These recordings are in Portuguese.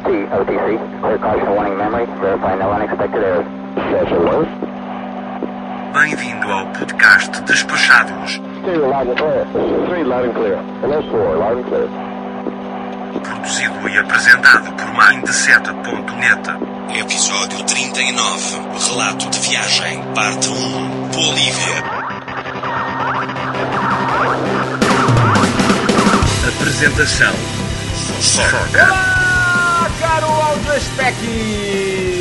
LT, OTC. Clear caution warning memory. Verify no unexpected errors. Bem-vindo ao podcast Despachados, Stereo loud and clear. Three loud and clear. Hello, four loud and clear. produzido e apresentado por Mindset.net. Episódio 39. Relato de viagem, parte 1. Bolívia. Apresentação. Foca. AudioSpec!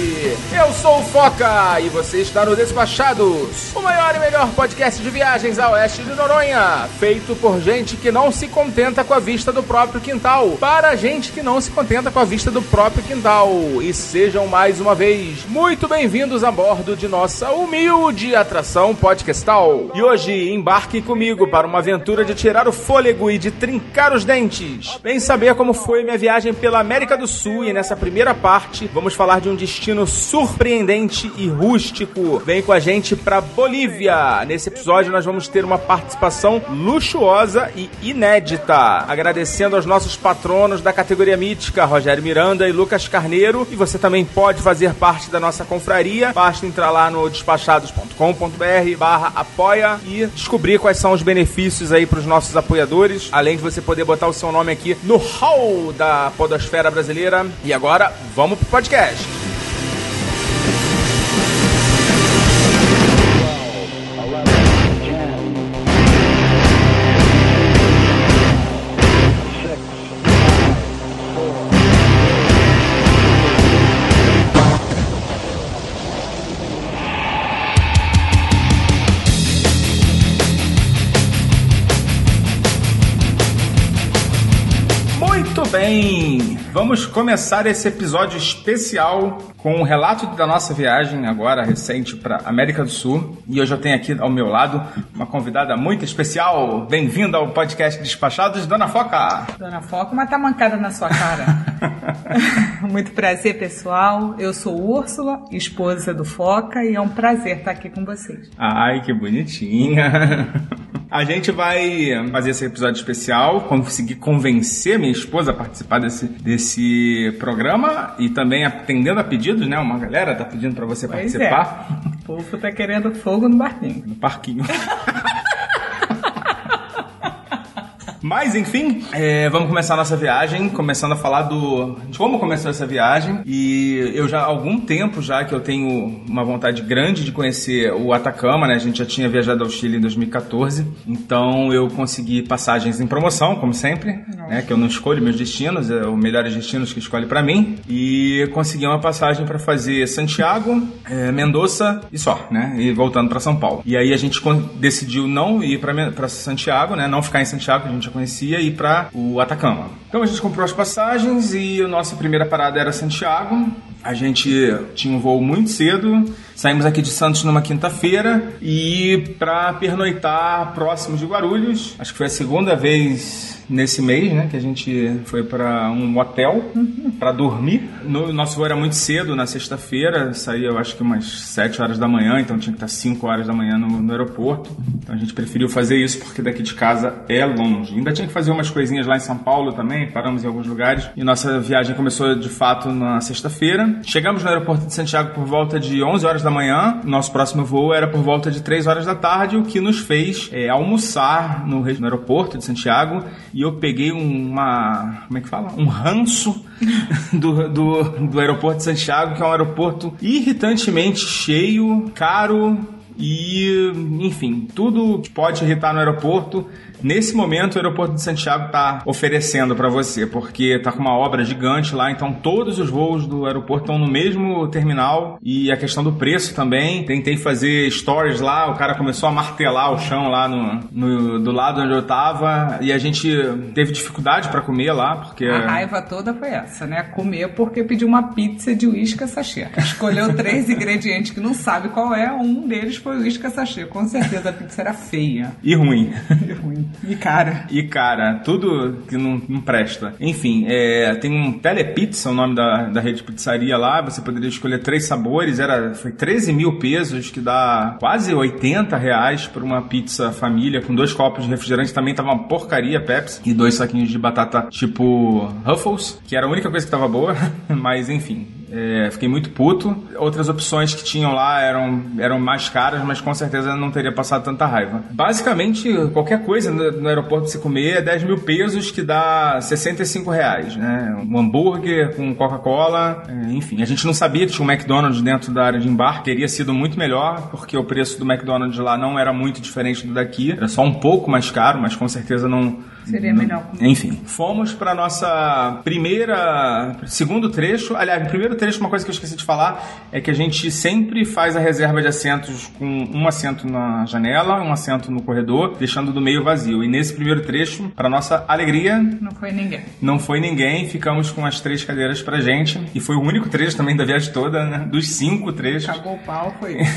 Eu sou o Foca e você está no Despachados, o maior e melhor podcast de viagens a oeste de Noronha, feito por gente que não se contenta com a vista do próprio quintal, para gente que não se contenta com a vista do próprio quintal. E sejam mais uma vez muito bem-vindos a bordo de nossa humilde atração podcastal. E hoje embarque comigo para uma aventura de tirar o fôlego e de trincar os dentes. Vem saber como foi minha viagem pela América do Sul e nessa primeira parte vamos falar de um destino surpreendente e rústico. Vem com a gente para Bolívia. Nesse episódio nós vamos ter uma participação luxuosa e inédita. Agradecendo aos nossos patronos da categoria mítica, Rogério Miranda e Lucas Carneiro. E você também pode fazer parte da nossa confraria. Basta entrar lá no despachados.com.br barra apoia e descobrir quais são os benefícios aí para os nossos apoiadores. Além de você poder botar o seu nome aqui no hall da podosfera brasileira. E agora, vamos pro podcast. Bem, vamos começar esse episódio especial com o relato da nossa viagem agora recente para América do Sul. E hoje eu tenho aqui ao meu lado uma convidada muito especial. Bem-vinda ao podcast Despachados, Dona Foca. Dona Foca, mas tá mancada na sua cara. Muito prazer, pessoal. Eu sou Úrsula, esposa do Foca, e é um prazer estar aqui com vocês. Ai, que bonitinha. A gente vai fazer esse episódio especial, conseguir convencer minha esposa a participar desse, desse programa e também atendendo a pedidos, né? Uma galera tá pedindo para você Pois participar é. O povo tá querendo fogo no barquinho. no parquinho. Mas enfim, é, vamos começar a nossa viagem, começando a falar do de como começou essa viagem. E eu já há algum tempo já que eu tenho uma vontade grande de conhecer o Atacama, né? A gente já tinha viajado ao Chile em 2014, então eu consegui passagens em promoção, como sempre, né? Que eu não escolho meus destinos, é os melhores destinos que escolhe para mim. E consegui uma passagem para fazer Santiago, é, Mendoza e só, né? E voltando para São Paulo. E aí a gente decidiu não ir para Santiago, né? Não ficar em Santiago, a gente já conhecia, ir para o Atacama. Então a gente comprou as passagens e a nossa primeira parada era Santiago. A gente tinha um voo muito cedo. Saímos aqui de Santos numa quinta-feira e para pernoitar próximo de Guarulhos. Acho que foi a segunda vez nesse mês, né, que a gente foi para um hotel para dormir. No nosso voo era muito cedo na sexta-feira, saía eu acho que umas 7 horas da manhã, então tinha que estar 5 horas da manhã no, no aeroporto. Então a gente preferiu fazer isso porque daqui de casa é longe. Ainda tinha que fazer umas coisinhas lá em São Paulo também, paramos em alguns lugares. E nossa viagem começou de fato na sexta-feira. Chegamos no aeroporto de Santiago por volta de 11 horas da manhã. Nosso próximo voo era por volta de 3 horas da tarde, o que nos fez é, almoçar no, no aeroporto de Santiago. E eu peguei uma. Como é que fala? Um ranço do, do, do aeroporto de Santiago, que é um aeroporto irritantemente cheio, caro. E, enfim, tudo que pode irritar no aeroporto Nesse momento, o aeroporto de Santiago está oferecendo para você, porque está com uma obra gigante lá, então todos os voos do aeroporto estão no mesmo terminal e a questão do preço também. Tentei fazer stories lá, o cara começou a martelar o chão lá no, no- do lado onde eu tava e a gente teve dificuldade para comer lá, porque A raiva toda foi essa, né? Comer porque pediu uma pizza de uísque sachê. Escolheu três ingredientes que não sabe qual é, um deles foi o Isca Sachê, com certeza a pizza era feia. E ruim. E ruim. E cara. E cara, tudo que não, não presta. Enfim, é, tem um Telepizza, o nome da, da rede de pizzaria lá. Você poderia escolher três sabores. Era, foi 13 mil pesos, que dá quase 80 reais por uma pizza família, com dois copos de refrigerante. Também tava uma porcaria Pepsi. E dois saquinhos de batata tipo Ruffles, que era a única coisa que tava boa. Mas enfim, é, fiquei muito puto. Outras opções que tinham lá eram, eram mais caras, mas com certeza não teria passado tanta raiva. Basicamente, qualquer coisa no, no aeroporto pra você comer é 10 mil pesos, que dá 65 reais, né? Um hambúrguer com Coca-Cola, é, enfim. A gente não sabia que tinha um McDonald's dentro da área de embarque, teria sido muito melhor, porque o preço do McDonald's lá não era muito diferente do daqui, era só um pouco mais caro, mas com certeza não Seria melhor. Enfim, fomos para nossa primeira, segundo trecho. Aliás, primeiro trecho, uma coisa que eu esqueci de falar é que a gente sempre faz a reserva de assentos com um assento na janela, um assento no corredor, deixando do meio vazio. E nesse primeiro trecho, para nossa alegria, Não foi ninguém. não foi ninguém. Ficamos com as três cadeiras pra gente. E foi o único trecho também da viagem toda, né? Dos cinco trechos. Acabou o pau, foi.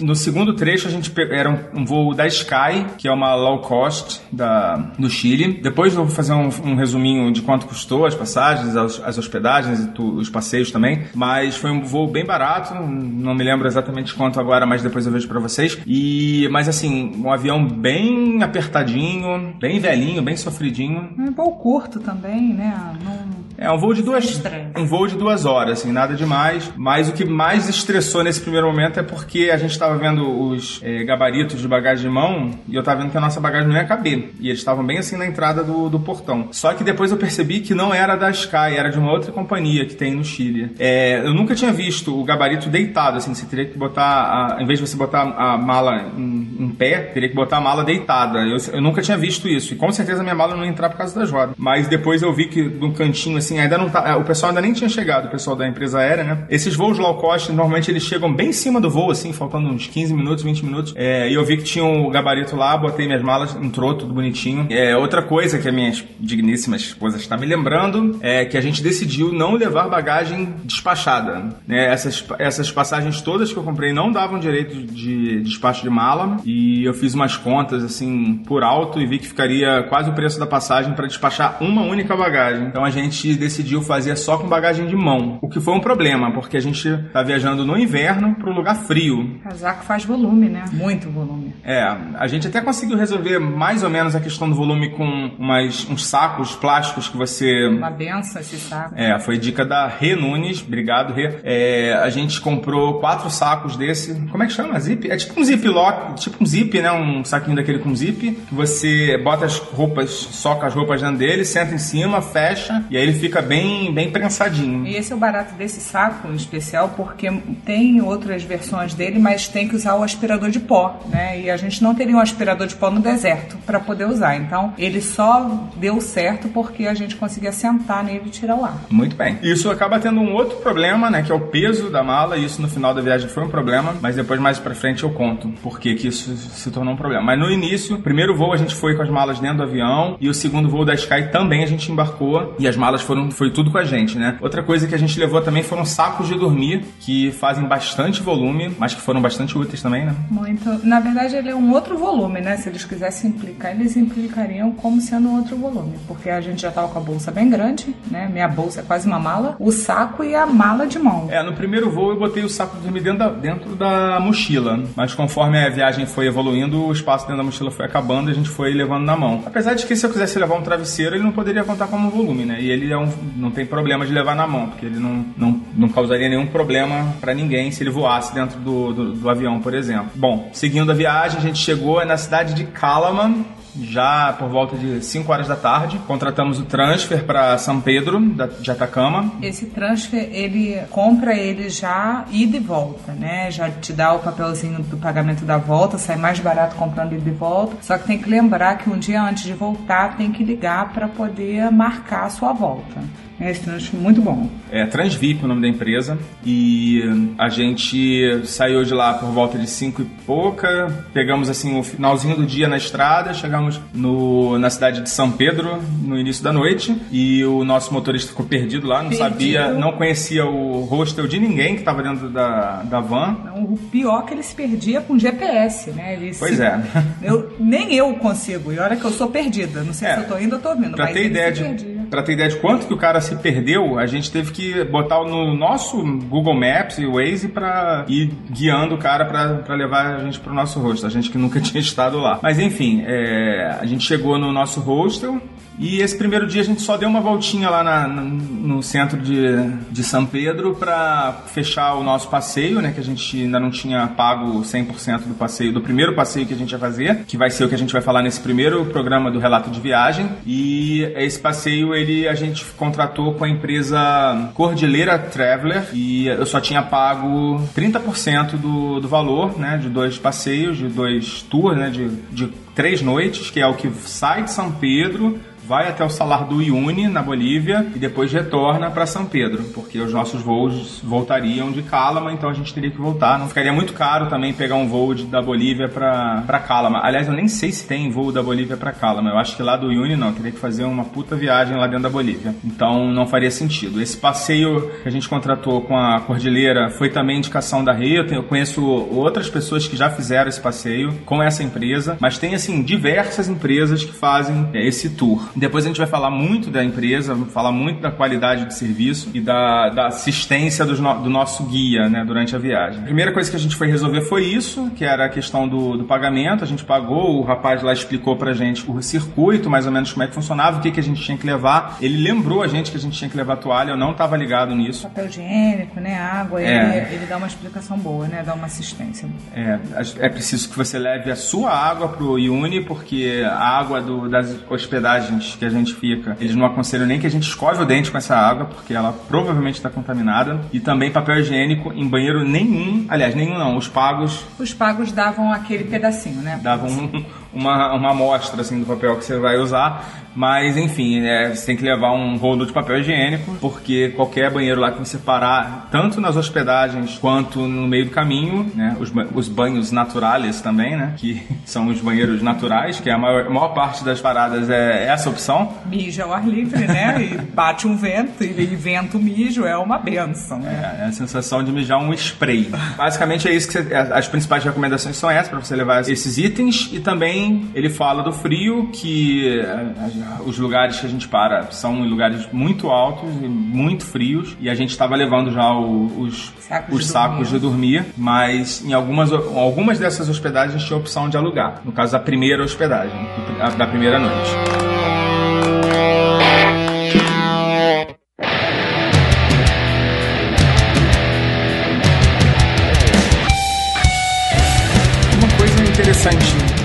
No segundo trecho, a gente pe- era um, um voo da Sky, que é uma low cost da, do Chile. Depois eu vou fazer um, um resuminho de quanto custou as passagens, as, as hospedagens e tu- os passeios também. Mas foi um voo bem barato, não me lembro exatamente quanto agora, mas depois eu vejo pra vocês. E, mas assim, um avião bem apertadinho, bem velhinho, bem sofridinho. Um voo curto também, né? Não... É um voo de duas, Estranho. um voo de duas horas, assim, nada demais. Mas o que mais estressou nesse primeiro momento é porque a gente estava vendo os eh, gabaritos de bagagem de mão e eu tava vendo que a nossa bagagem não ia caber. E eles estavam bem assim na entrada do, do portão. Só que depois eu percebi que não era da Sky, era de uma outra companhia que tem no Chile. É, eu nunca tinha visto o gabarito deitado, assim, você teria que botar, a, em vez de você botar a mala em, em pé, teria que botar a mala deitada. Eu, eu nunca tinha visto isso. E com certeza minha mala não ia entrar por causa das rodas. Mas depois eu vi que no cantinho, assim, ainda não tá. O pessoal ainda nem tinha chegado, o pessoal da empresa aérea, né? Esses voos low cost, normalmente eles chegam bem em cima do voo, assim, faltando uns 15 minutos, 20 minutos. É, e eu vi que tinha um gabarito lá, botei minhas malas, entrou tudo bonitinho. É, outra coisa que a minha digníssima esposa está me lembrando é que a gente decidiu não levar bagagem despachada. Né? Essas, essas passagens todas que eu comprei não davam direito de despacho de mala. E eu fiz umas contas, assim, por alto e vi que ficaria quase o preço da passagem para despachar uma única bagagem. Então a gente decidiu fazer só com bagagem de mão. O que foi um problema, porque a gente tá viajando no inverno para um lugar frio. Casaco faz volume, né? Muito volume. É, a gente até conseguiu resolver mais ou menos a questão do volume com umas, uns sacos plásticos que você Uma benção esse saco. é, foi dica da Rê Nunes, obrigado Rê. É, a gente comprou quatro sacos desse, como é que chama? Zip? É tipo um ziplock, tipo um zip, né? Um saquinho daquele com zip, que você bota as roupas, soca as roupas dentro dele, senta em cima, fecha, e aí ele fica bem, bem prensadinho. E esse é o barato desse saco em especial, porque tem outras versões dele, mas tem que usar o aspirador de pó, né? E a gente não teria um aspirador de pó no deserto para poder usar. Então, ele só deu certo porque a gente conseguia sentar nele e tirar o ar. Muito bem. Isso acaba tendo um outro problema, né? Que é o peso da mala. E isso no final da viagem foi um problema. Mas depois, mais pra frente, eu conto por que que isso se tornou um problema. Mas no início, primeiro voo a gente foi com as malas dentro do avião. E o segundo voo da Sky também a gente embarcou. E as malas foram, foi tudo com a gente, né? Outra coisa que a gente levou também foram sacos de dormir, que fazem bastante volume, mas que foram bastante úteis também, né? Muito. Na verdade, ele é um outro volume, né? Se eles quisessem implicar, eles implicariam como sendo outro volume. Porque a gente já tava com a bolsa bem grande, né? Minha bolsa é quase uma mala, o saco e a mala de mão. É, no primeiro voo eu botei o saco de dormir dentro da, dentro da mochila, mas conforme a viagem foi evoluindo, o espaço dentro da mochila foi acabando e a gente foi levando na mão. Apesar de que se eu quisesse levar um travesseiro, ele não poderia contar como volume, né? E ele é um, não tem problema de levar na mão, porque ele não, não, não causaria nenhum problema pra ninguém se ele voasse dentro do, do, do avião, por exemplo. Bom, seguindo a viagem, a gente chegou na cidade de Calaman, já por volta de 5 horas da tarde. Contratamos o transfer para São Pedro, de Atacama. Esse transfer, ele compra ele já ida e volta, né? Já te dá o papelzinho do pagamento da volta, sai mais barato comprando ida e volta. Só que tem que lembrar que um dia antes de voltar tem que ligar para poder marcar a sua volta. É, esse trans muito bom. É Transvip o nome da empresa. E a gente saiu de lá por volta de 5 e pouca. Pegamos assim o finalzinho do dia na estrada. Chegamos no, na cidade de São Pedro no início da noite. E o nosso motorista ficou perdido lá, não Perdido. sabia, não conhecia o hostel de ninguém que estava dentro da, da van. Então, o pior é que ele se perdia com GPS, né? Ele Pois se- é. Eu, nem eu consigo. E olha que eu sou perdida. Não sei É. se eu tô indo ou tô vindo. Pra ter, ideia de, pra ter ideia de quanto que o cara se perdeu, a gente teve que botar no nosso Google Maps e Waze pra ir guiando o cara pra levar a gente pro nosso hostel. A gente que nunca tinha estado lá. Mas enfim, é, a gente chegou no nosso hostel. E esse primeiro dia a gente só deu uma voltinha lá na- no centro de, de São Pedro pra fechar o nosso passeio, né? Que a gente ainda não tinha pago 100% do passeio, do primeiro passeio que a gente ia fazer, que vai ser o que a gente vai falar nesse primeiro programa do relato de viagem. E esse passeio ele a gente contratou com a empresa Cordilheira Traveler e eu só tinha pago 30% do, do valor, né? De dois passeios, de dois tours, né? De, de três noites, que é o que sai de São Pedro vai até o salar do Uyuni, na Bolívia, e depois retorna para São Pedro, porque os nossos voos voltariam de Calama, então a gente teria que voltar. Não ficaria muito caro também pegar um voo de- da Bolívia para Calama. Aliás, eu nem sei se tem voo da Bolívia para Calama. Eu acho que lá do Uyuni não, teria que fazer uma puta viagem lá dentro da Bolívia. Então não faria sentido. Esse passeio que a gente contratou com a Cordilheira foi também indicação da Rio. Eu conheço outras pessoas que já fizeram esse passeio com essa empresa, mas tem assim diversas empresas que fazem é, esse tour. Depois a gente vai falar muito da empresa, falar muito da qualidade de serviço e da, da assistência no- do nosso guia né, durante a viagem. A primeira coisa que a gente foi resolver foi isso, que era a questão do, do pagamento. A gente pagou, o rapaz lá explicou pra gente o circuito, mais ou menos como é que funcionava, o que, que a gente tinha que levar. Ele lembrou a gente que a gente tinha que levar toalha, eu não estava ligado nisso. Papel higiênico, né? Água. É. Ele, ele dá uma explicação boa, né? Dá uma assistência. É, é preciso que você leve a sua água pro Iuni, porque a água do- das hospedagens que a gente fica, eles não aconselham nem que a gente escove o dente com essa água, porque ela provavelmente está contaminada. E também papel higiênico em banheiro nenhum, aliás, nenhum não, os pagos Os pagos davam aquele pedacinho, né? davam um- uma, uma amostra assim, do papel que você vai usar. Mas enfim, é, você tem que levar um rolo de papel higiênico, porque qualquer banheiro lá que você parar, tanto nas hospedagens quanto no meio do caminho, né? Os, os banhos naturais também, né? Que são os banheiros naturais, que a maior, a maior parte das paradas é essa opção. Mija ao ar livre, né? E bate um vento, e vento mijo, é uma benção, né? É a sensação de mijar um spray. Basicamente é isso que você, as principais recomendações são essas para você levar esses itens e também ele fala do frio que eh, os lugares que a gente para são lugares muito altos e muito frios e a gente estava levando já os Sacos os de sacos dormir. de dormir, mas em algumas algumas dessas hospedagens tinha opção de alugar. No caso da primeira hospedagem, a- da primeira noite.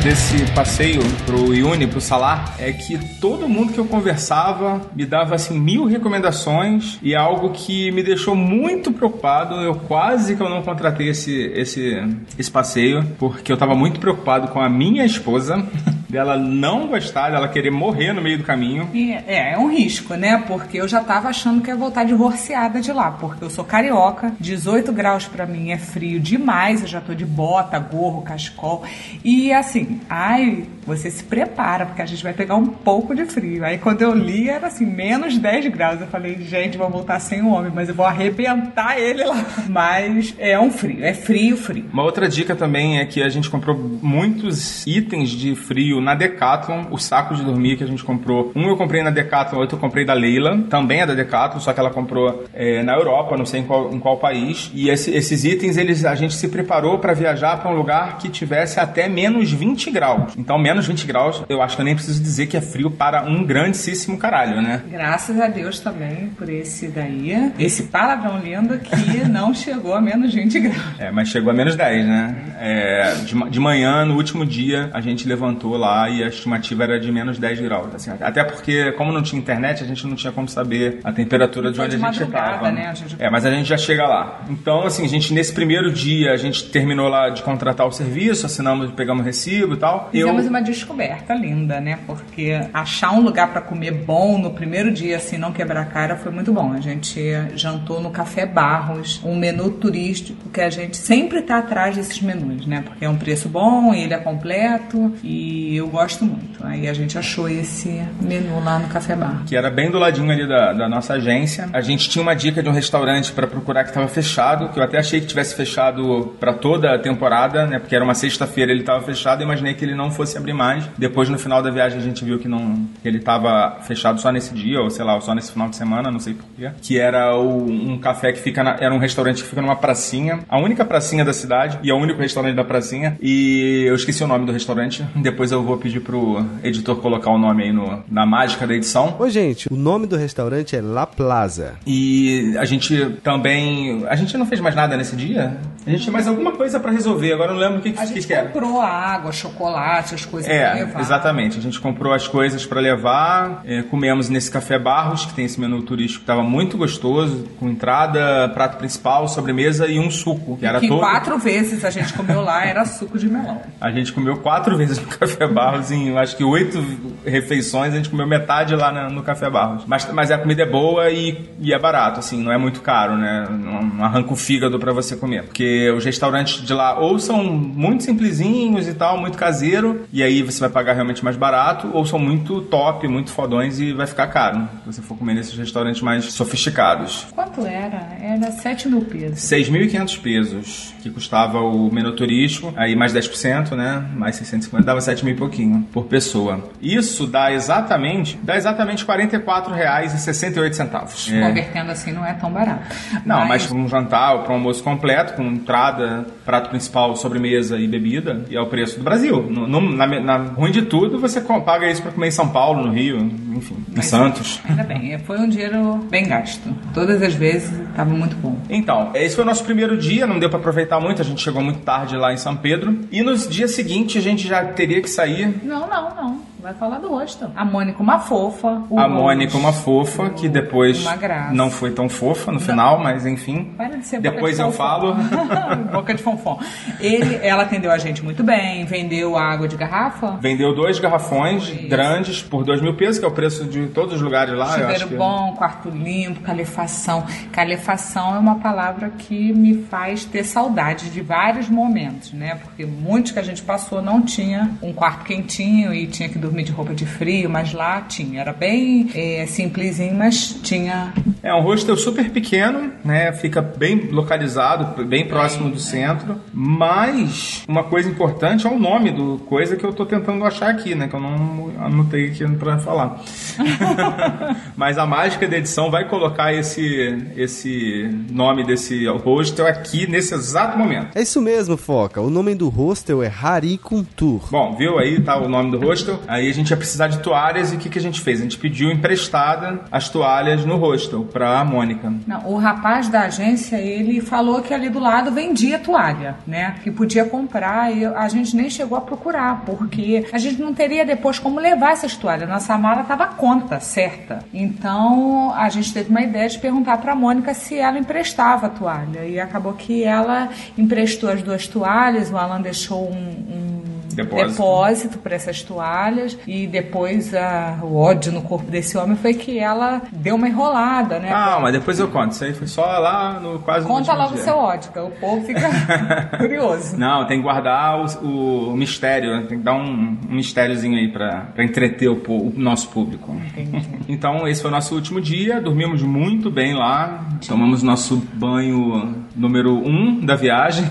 Desse passeio pro Iuni, pro Salar, é que todo mundo que eu conversava me dava assim mil recomendações e algo que me deixou muito preocupado. Eu quase que eu não contratei esse, esse, esse passeio, porque eu tava muito preocupado com a minha esposa, dela não gostar, dela querer morrer no meio do caminho. E, é, é um risco, né? Porque eu já tava achando que ia voltar divorciada de lá, porque eu sou carioca, 18 graus pra mim é frio demais, eu já tô de bota, gorro, cachecol. E assim, ai, você se prepara, porque a gente vai pegar um pouco de frio. Aí quando eu li era assim, menos 10 graus. Eu falei, gente, vou voltar sem o homem, mas eu vou arrebentar ele lá. Mas é um frio, é frio, frio. Uma outra dica também é que a gente comprou muitos itens de frio na Decathlon, os sacos de dormir que a gente comprou. Um eu comprei na Decathlon, outro eu comprei da Leila, também é da Decathlon, só que ela comprou é, na Europa, não sei em qual, em qual país. E esse- esses itens, eles, a gente se preparou para viajar para um lugar que tivesse até menos 20 graus. Então, menos 20 graus, eu acho que eu nem preciso dizer que é frio para um grandíssimo caralho, né? Graças a Deus também por esse daí, esse palavrão lindo que não chegou a menos 20 graus. É, mas chegou a menos 10, né? É, de, de manhã, no último dia, a gente levantou lá lá e a estimativa era de menos 10 graus. Assim, até porque, como não tinha internet, a gente não tinha como saber a temperatura de onde de a gente estava. né? Gente- É, mas a gente já chega lá. Então, assim, a gente, nesse primeiro dia, a gente terminou lá de contratar o serviço, assinamos, pegamos o recibo e tal. Fizemos uma descoberta linda, né? Porque achar um lugar pra comer bom no primeiro dia, assim, não quebrar a cara, foi muito bom. A gente jantou no Café Barros, um menu turístico que a gente sempre tá atrás desses menus, né? Porque é um preço bom, ele é completo e eu gosto muito. Aí a gente achou esse menu lá no Café Barros. que era bem do ladinho ali da, da nossa agência. A gente tinha uma dica de um restaurante para procurar que estava fechado, que eu até achei que tivesse fechado para toda a temporada, né? Porque era uma sexta-feira, ele estava fechado, imaginei que ele não fosse abrir mais. Depois no final da viagem a gente viu que não que ele estava fechado só nesse dia ou sei lá, só nesse final de semana, não sei porquê. Que era o- um café que fica na, era um restaurante que fica numa pracinha, a única pracinha da cidade e é o único restaurante da pracinha. E eu esqueci o nome do restaurante. Depois eu vou pedir pro editor colocar o nome aí no, na mágica da edição. Ô, gente, o nome do restaurante é La Plaza. E a gente também. A gente não fez mais nada nesse dia? A gente tinha mais alguma coisa pra resolver, agora eu não lembro o que, que, A gente que era. comprou água, chocolate, as coisas pra É, levar. exatamente. A gente comprou as coisas pra levar, é, comemos nesse Café Barros, que tem esse menu turístico que tava muito gostoso, com entrada, prato principal, sobremesa e um suco, que era que todo. quatro vezes a gente comeu lá era suco de melão. A gente comeu quatro vezes no Café Barros, em acho que oito refeições, a gente comeu metade lá na- no Café Barros. Mas, mas a comida é boa e, e é barato, assim, não é muito caro, né? Não, não arranca o fígado pra você comer. Porque os restaurantes de lá ou são muito simplesinhos e tal, muito caseiro, e aí você vai pagar realmente mais barato, ou são muito top, muito fodões e vai ficar caro, se você for comer nesses restaurantes mais sofisticados. Quanto era? Era 7 mil pesos. 6.500 pesos, que custava o menu turístico, aí mais 10%, né? Mais 650, dava 7 mil pouquinho por pessoa. Isso dá exatamente, dá exatamente R$ 44,68. É. Convertendo assim não é tão barato. Não, mas para um jantar para um almoço completo, com entrada, prato principal, sobremesa e bebida, e é o preço do Brasil. No, no- na, na ruim de tudo, você paga isso para comer em São Paulo, no Rio, enfim, em Santos. Ainda bem, foi um dinheiro bem gasto. Todas as vezes estava muito bom. Então, esse foi o nosso primeiro dia, não deu pra aproveitar muito, a gente chegou muito tarde lá em São Pedro. E nos dias seguintes a gente já teria que sair. Não, não, não. Vai falar do rosto. A Mônica, uma fofa. A Mônica, uma fofa, que depois Uma graça. não foi tão fofa no final, mas enfim. Para de ser boca Depois de eu falo. boca de fonfon. Ele, ela atendeu a gente muito bem, vendeu água de garrafa. Vendeu dois garrafões grandes por dois mil pesos, que é o preço de todos os lugares lá. Chuveiro que... bom, quarto limpo, calefação. Calefação é uma palavra que me faz ter saudade de vários momentos, né? Porque muitos que a gente passou não tinha um quarto quentinho e tinha que dormir de roupa de frio, mas lá tinha. Era bem é, simplesinho, mas tinha. É um hostel super pequeno, né? Fica bem localizado, bem próximo do centro. Mas uma coisa importante é o nome do coisa que eu tô tentando achar aqui, né? Que eu não anotei aqui pra falar. Mas a mágica da edição vai colocar esse, esse nome desse hostel aqui nesse exato momento. É isso mesmo, Foca. O nome do hostel é Harikuntur. Bom, viu aí, tá o nome do hostel. Aí a gente ia precisar de toalhas e o que, que a gente fez? A gente pediu emprestada as toalhas no hostel pra Mônica. Não, o rapaz da agência, ele falou que ali do lado vendia toalha, né? Que podia comprar e a gente nem chegou a procurar, porque a gente não teria depois como levar essas toalhas. Nossa mala estava conta, certa. Então a gente teve uma ideia de perguntar para Mônica se ela emprestava a toalha. E acabou que ela emprestou as duas toalhas, o Alan deixou um. um Depósito. depósito para essas toalhas e depois a- o ódio no corpo desse homem foi que ela deu uma enrolada, né? Calma, depois eu conto. Isso aí foi só lá no quase no Conta último logo o seu ódio, que o povo fica curioso. Não, tem que guardar o, o mistério, tem que dar um, um mistériozinho aí pra entreter o, o nosso público. Então, esse foi o nosso último dia, dormimos muito bem lá, tomamos nosso banho número um da viagem.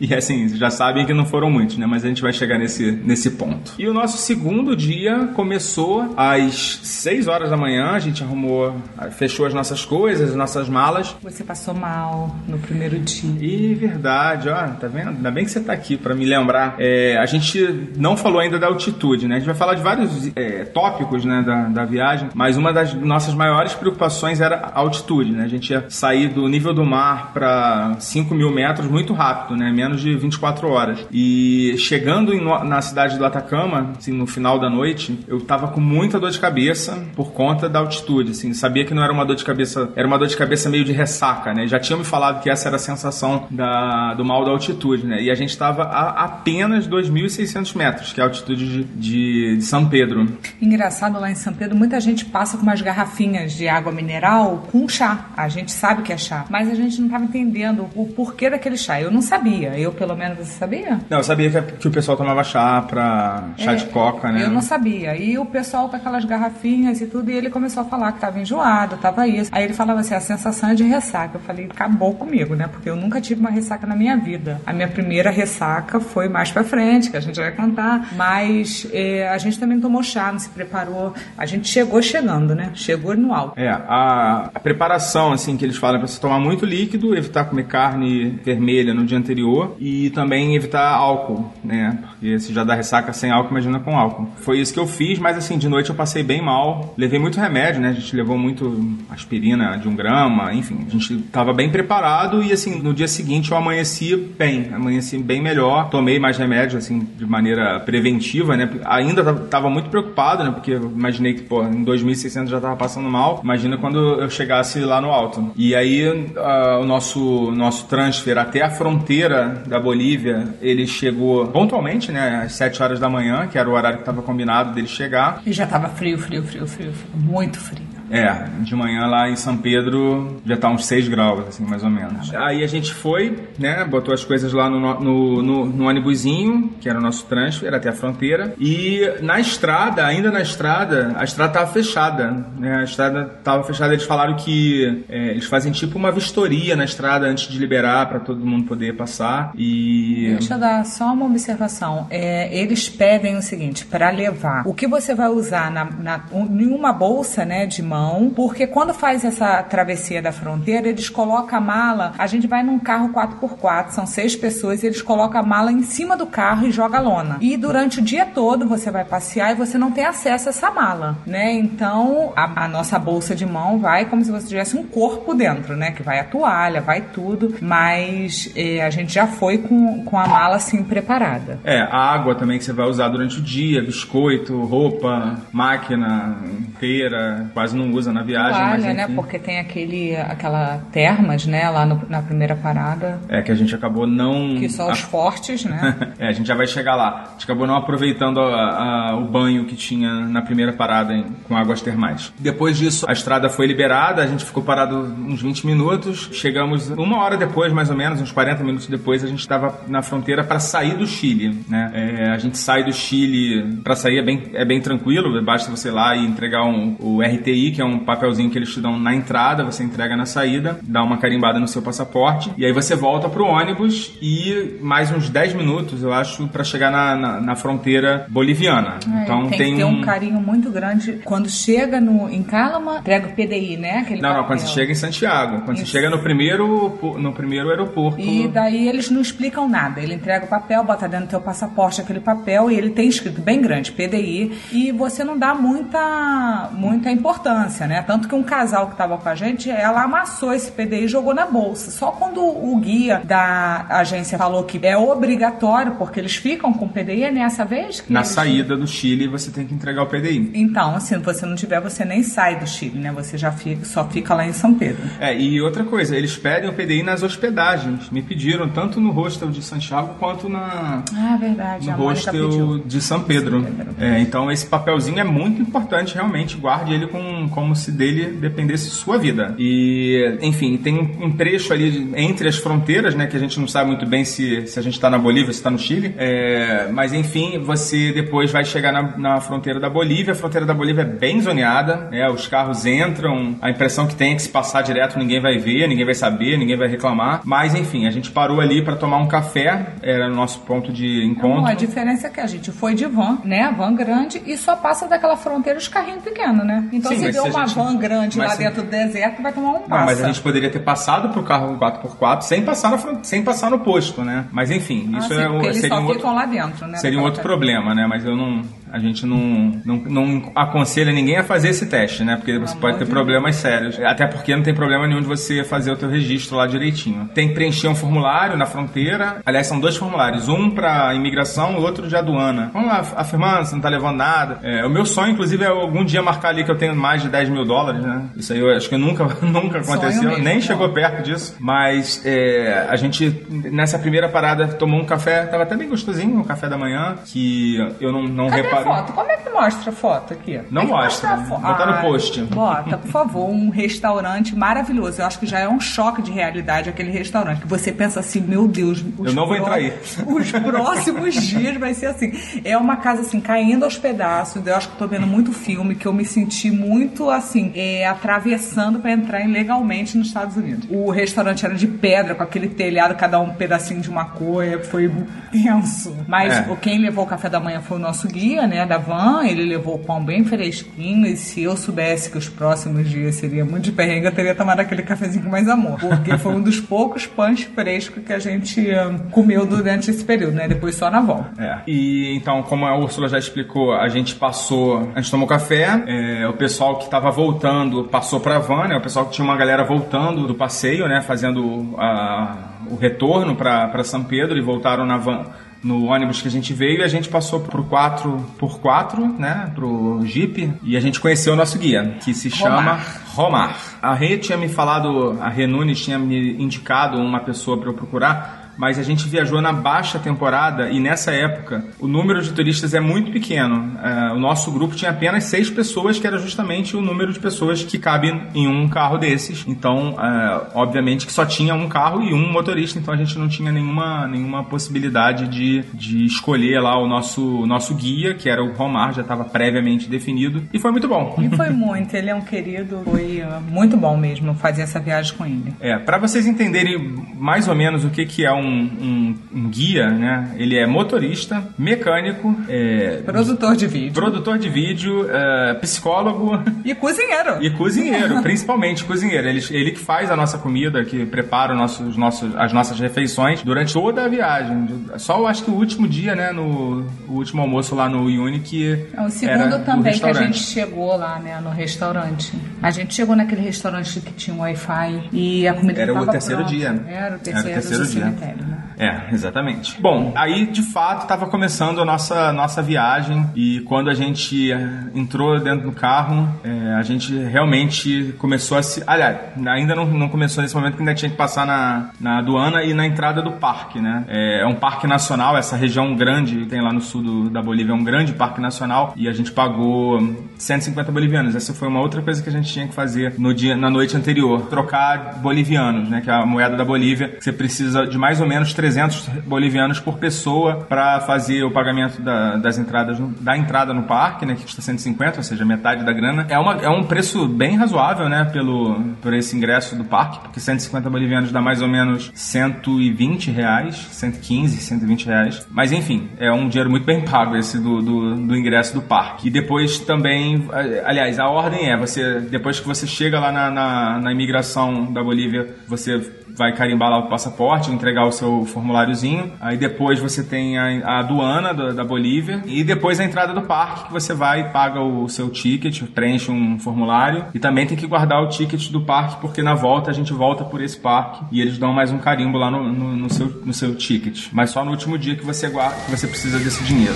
E assim, já sabem que não foram muitos, né? Mas a gente vai chegar nesse, nesse ponto. E o nosso segundo dia começou às 6 horas da manhã. A gente arrumou, fechou as nossas coisas, as nossas malas. Você passou mal no primeiro dia. E verdade, ó, tá vendo? Ainda bem que você tá aqui pra me lembrar. É, a gente não falou ainda da altitude, né? A gente vai falar de vários é, tópicos, né, da, da viagem, mas uma das nossas maiores preocupações era a altitude, né? A gente ia sair do nível do mar pra 5 mil metros muito rápido, né? Menos de 24 horas. E chegando em, na cidade do Atacama, assim, no final da noite, eu tava com muita dor de cabeça por conta da altitude, assim, sabia que não era uma dor de cabeça, era uma dor de cabeça meio de ressaca, né? Já tinham me falado que essa era a sensação da, do mal da altitude, né? E a gente estava a apenas 2.600 metros, que é a altitude de, de, de São Pedro. Engraçado lá em São Pedro, muita gente passa com umas garrafinhas de água mineral com chá. A gente sabe que é chá, mas a gente não estava entendendo o porquê daquele chá. Eu não sabia. Eu, pelo menos, você sabia? Não, eu sabia que, que o pessoal tomava chá pra chá É, de coca, né? Eu não sabia. E o pessoal com aquelas garrafinhas e tudo, e ele começou a falar que tava enjoado, tava isso. Aí ele falava assim, a sensação é de ressaca. Eu falei, acabou comigo, né? Porque eu nunca tive uma ressaca na minha vida. A minha primeira ressaca foi mais pra frente, que a gente vai contar. Mas eh, a gente também tomou chá, não se preparou. A gente chegou chegando, né? Chegou no alto. É, a, a preparação, assim, que eles falam é pra você tomar muito líquido, evitar comer carne vermelha no dia anterior e também evitar álcool, né? Porque se já dá ressaca sem álcool, imagina com álcool. Foi isso que eu fiz, mas assim, de noite eu passei bem mal. Levei muito remédio, né? A gente levou muito aspirina de um grama, enfim. A gente tava bem preparado e assim, no dia seguinte eu amanheci bem, amanheci bem melhor. Tomei mais remédio, assim, de maneira preventiva, né? Ainda tava- muito preocupado, né? Porque imaginei que, pô, em 2600 já tava passando mal. Imagina quando eu chegasse lá no alto. E aí, ah, o nosso, nosso transfer até a fronteira da Bolívia, ele chegou pontualmente, né? Às 7 horas da manhã, que era o horário que tava combinado dele chegar. E já tava frio, frio, frio, frio, frio. Muito frio. É, de manhã lá em São Pedro já tá uns 6 graus, assim, mais ou menos. Aí a gente foi, né, botou as coisas lá no, no, no, no ônibusinho, que era o nosso transfer, até a fronteira. E na estrada, ainda na estrada, a estrada tava fechada, né, a estrada tava fechada. Eles falaram que é, eles fazem tipo uma vistoria na estrada antes de liberar para todo mundo poder passar. E... Deixa eu dar só uma observação. É, eles pedem o seguinte, para levar o que você vai usar na, na, em uma bolsa né, de mão, porque quando faz essa travessia da fronteira, eles colocam a mala, a gente vai num carro 4x4, são seis pessoas, e eles colocam a mala em cima do carro e joga lona. E durante o dia todo você vai passear e você não tem acesso a essa mala, né? Então a, a nossa bolsa de mão vai como se você tivesse um corpo dentro, né? Que vai a toalha, vai tudo, mas eh, a gente já foi com, com a mala assim preparada. É, a água também que você vai usar durante o dia, biscoito, roupa, máquina inteira, quase não usa na viagem, mas Toalha, né? enfim. Porque tem aquele, aquela termas, né? Lá no- na primeira parada, É que a gente acabou não. que só os fortes, né? É, a gente já vai chegar lá. A gente acabou não aproveitando a- a- o banho que tinha na primeira parada em- com águas termais. Depois disso, a estrada foi liberada, a gente ficou parado uns 20 minutos. Chegamos uma hora depois, mais ou menos, uns 40 minutos depois, a gente estava na fronteira para sair do Chile. Né? É, a gente sai do Chile, para sair é bem, é bem tranquilo, basta você ir lá e entregar um, o RTI, que é um papelzinho que eles te dão na entrada, você entrega na saída, dá uma carimbada no seu passaporte, e aí você volta pro ônibus e mais uns 10 minutos, eu acho, para chegar na, na, na fronteira boliviana. É, então tem, tem, que ter um um. carinho muito grande. Quando chega no, em Calama, entrega o PDI, né? Aquele Não, não, quando papel. você chega em Santiago. Quando Isso. você chega no primeiro, no primeiro aeroporto. E daí eles não explicam nada. Ele entrega o papel, bota dentro do teu passaporte aquele papel e ele tem escrito bem grande, PDI, e você não dá muita, muita importância, né? Tanto que um casal que estava com a gente, ela amassou esse PDI e jogou na bolsa. Só quando o guia da agência falou que é obrigatório, porque eles ficam com PDI, é nessa vez que Na eles- saída do Chile, você tem que entregar o PDI. Então, se você não tiver, você nem sai do Chile, né? Você já fica, só fica lá em São Pedro. É, e outra coisa, eles pedem o PDI nas hospedagens. Me pediram tanto no hostel de Santiago quanto na, Ah, verdade. no hostel de São Pedro. É, então esse papelzinho é muito importante, realmente. Guarde ele com, como se dele dependesse sua vida. E, enfim, tem um, trecho ali de- entre as fronteiras, né? Que a gente não sabe muito bem se, se a gente está na Bolívia, se está no Chile. É, mas, enfim, você depois vai chegar na, na fronteira da Bolívia. A fronteira da Bolívia é bem zoneada, né? Os carros entram, a impressão que tem é que se passar direto ninguém vai ver, ninguém vai saber, ninguém vai reclamar. Mas, enfim, a gente parou ali para tomar um café, era o nosso ponto de encontro. Não, a diferença é que a gente foi de van, né? Van grande, e só passa daquela fronteira os carrinhos pequenos, né? Então Sim, você a uma gente- van grande mas lá se- dentro do deserto, vai tomar um Não, passa. mas a gente poderia ter passado pro carro 4x4 sem passar, na sem passar no posto, né? Mas enfim, Ah, isso sim, é, eles seria só um outro ficam lá dentro, né? Seria um outro problema, né? Mas eu não. A gente não, não, não aconselha ninguém a fazer esse teste, né? Porque você pode ter de problemas sérios. Até porque não tem problema nenhum de você fazer o teu registro lá direitinho. Tem que preencher um formulário na fronteira. Aliás, são dois formulários. Um pra imigração e outro de aduana. Vamos lá, afirmando, você não tá levando nada. É, o meu sonho, inclusive, é algum dia marcar ali que eu tenho mais de 10 mil dólares, né? Isso aí eu acho que nunca, nunca aconteceu. mesmo, Nem chegou perto disso. Mas é, a gente, nessa primeira parada, tomou um café. Tava até bem gostosinho, um café da manhã. Que eu não, não Cadê a reparei. foto? Como é que mostra a foto aqui? Não Tem mostra. fo- Botar no post. Bota, por favor, um restaurante maravilhoso. Eu acho que já é um choque de realidade aquele restaurante. Que você pensa assim, meu Deus. Eu não vou entrar aí. Os próximos dias vai ser assim. É uma casa assim, caindo aos pedaços. Eu acho que tô vendo muito filme, que eu me senti muito assim, é, atravessando para entrar ilegalmente nos Estados Unidos. O restaurante era de pedra, com aquele telhado, cada um pedacinho de uma cor. é, Foi tenso. Mas É. o quem levou o café da manhã foi o nosso guia, né, da van. Ele levou o pão bem fresquinho. E se eu soubesse que os próximos dias seria muito de perrengue, eu teria tomado aquele cafezinho com mais amor. Porque foi um dos poucos pães frescos que a gente ah, comeu durante esse período, né? Depois só na van. É. E então, como a Úrsula já explicou, a gente passou, a gente tomou café, é, o pessoal que estava voltando passou pra van, né? O pessoal que tinha uma galera voltando do passeio, né? Fazendo a- o retorno para São Pedro e voltaram na van. No ônibus que a gente veio, e a gente passou pro 4x4, né? Pro Jeep, e a gente conheceu o nosso guia, que se chama Romar. Romar. A Rê tinha me falado, a Rê Nunes tinha me indicado uma pessoa para eu procurar, mas a gente viajou na baixa temporada e nessa época o número de turistas é muito pequeno. É, o nosso grupo tinha apenas seis pessoas, que era justamente o número de pessoas que cabe em um carro desses. Então, é, obviamente que só tinha um carro e um motorista, então a gente não tinha nenhuma, nenhuma possibilidade de, de escolher lá o nosso, nosso guia, que era o Romar, já estava previamente definido, e foi muito bom. E foi muito, ele é um querido, foi ah, muito bom mesmo fazer essa viagem com ele. É, para vocês entenderem mais ou menos o que, que é um, um- um guia, né? Ele é motorista, mecânico, é, Produtor de vídeo. produtor de vídeo, é, psicólogo E cozinheiro. e cozinheiro, principalmente cozinheiro. Ele, ele que faz a nossa comida, que prepara os nossos, nossos, as nossas refeições durante toda a viagem. Só eu acho que o último dia, né? No o último almoço lá no Uni que É o era segundo do também que a gente chegou lá, né, no restaurante. A gente chegou naquele restaurante que tinha um Wi-Fi e a comida Era o terceiro pronta. dia. Era o terceiro, Era o terceiro dia. cemitério, né? É, exatamente. Bom, aí de fato estava começando a nossa, nossa viagem e quando a gente eh, entrou dentro do carro, eh, a gente realmente começou a se. Aliás, ainda não, não começou nesse momento que ainda tinha que passar na, na aduana e na entrada do parque, né? É, é um parque nacional, essa região grande, tem lá no sul do- da Bolívia, é um grande parque nacional e a gente pagou 150 bolivianos. Essa foi uma outra coisa que a gente tinha que fazer no dia, na noite anterior, trocar bolivianos, né? Que é a moeda da Bolívia. Você precisa de mais ou menos 300 bolivianos por pessoa para fazer o pagamento da- das entradas, no- da entrada no parque, né? Que custa 150, ou seja, metade da grana. É, uma, é um preço bem razoável, né? Pelo, por esse ingresso do parque, porque 150 bolivianos dá mais ou menos 120 reais, 115, 120 reais. Mas enfim, é um dinheiro muito bem pago esse do, do, do ingresso do parque. E depois também, aliás, a ordem é, você depois que você chega lá na, na, na imigração da Bolívia, você vai carimbar lá o passaporte, entregar o seu formuláriozinho. Aí depois você tem a, a aduana da, da Bolívia e depois a entrada do parque que você vai e paga o seu ticket, preenche um formulário e também tem que guardar o ticket do parque porque na volta a gente volta por esse parque e eles dão mais um carimbo lá no, no, no seu, no seu ticket. Mas só no último dia que você guarda, que você precisa desse dinheiro.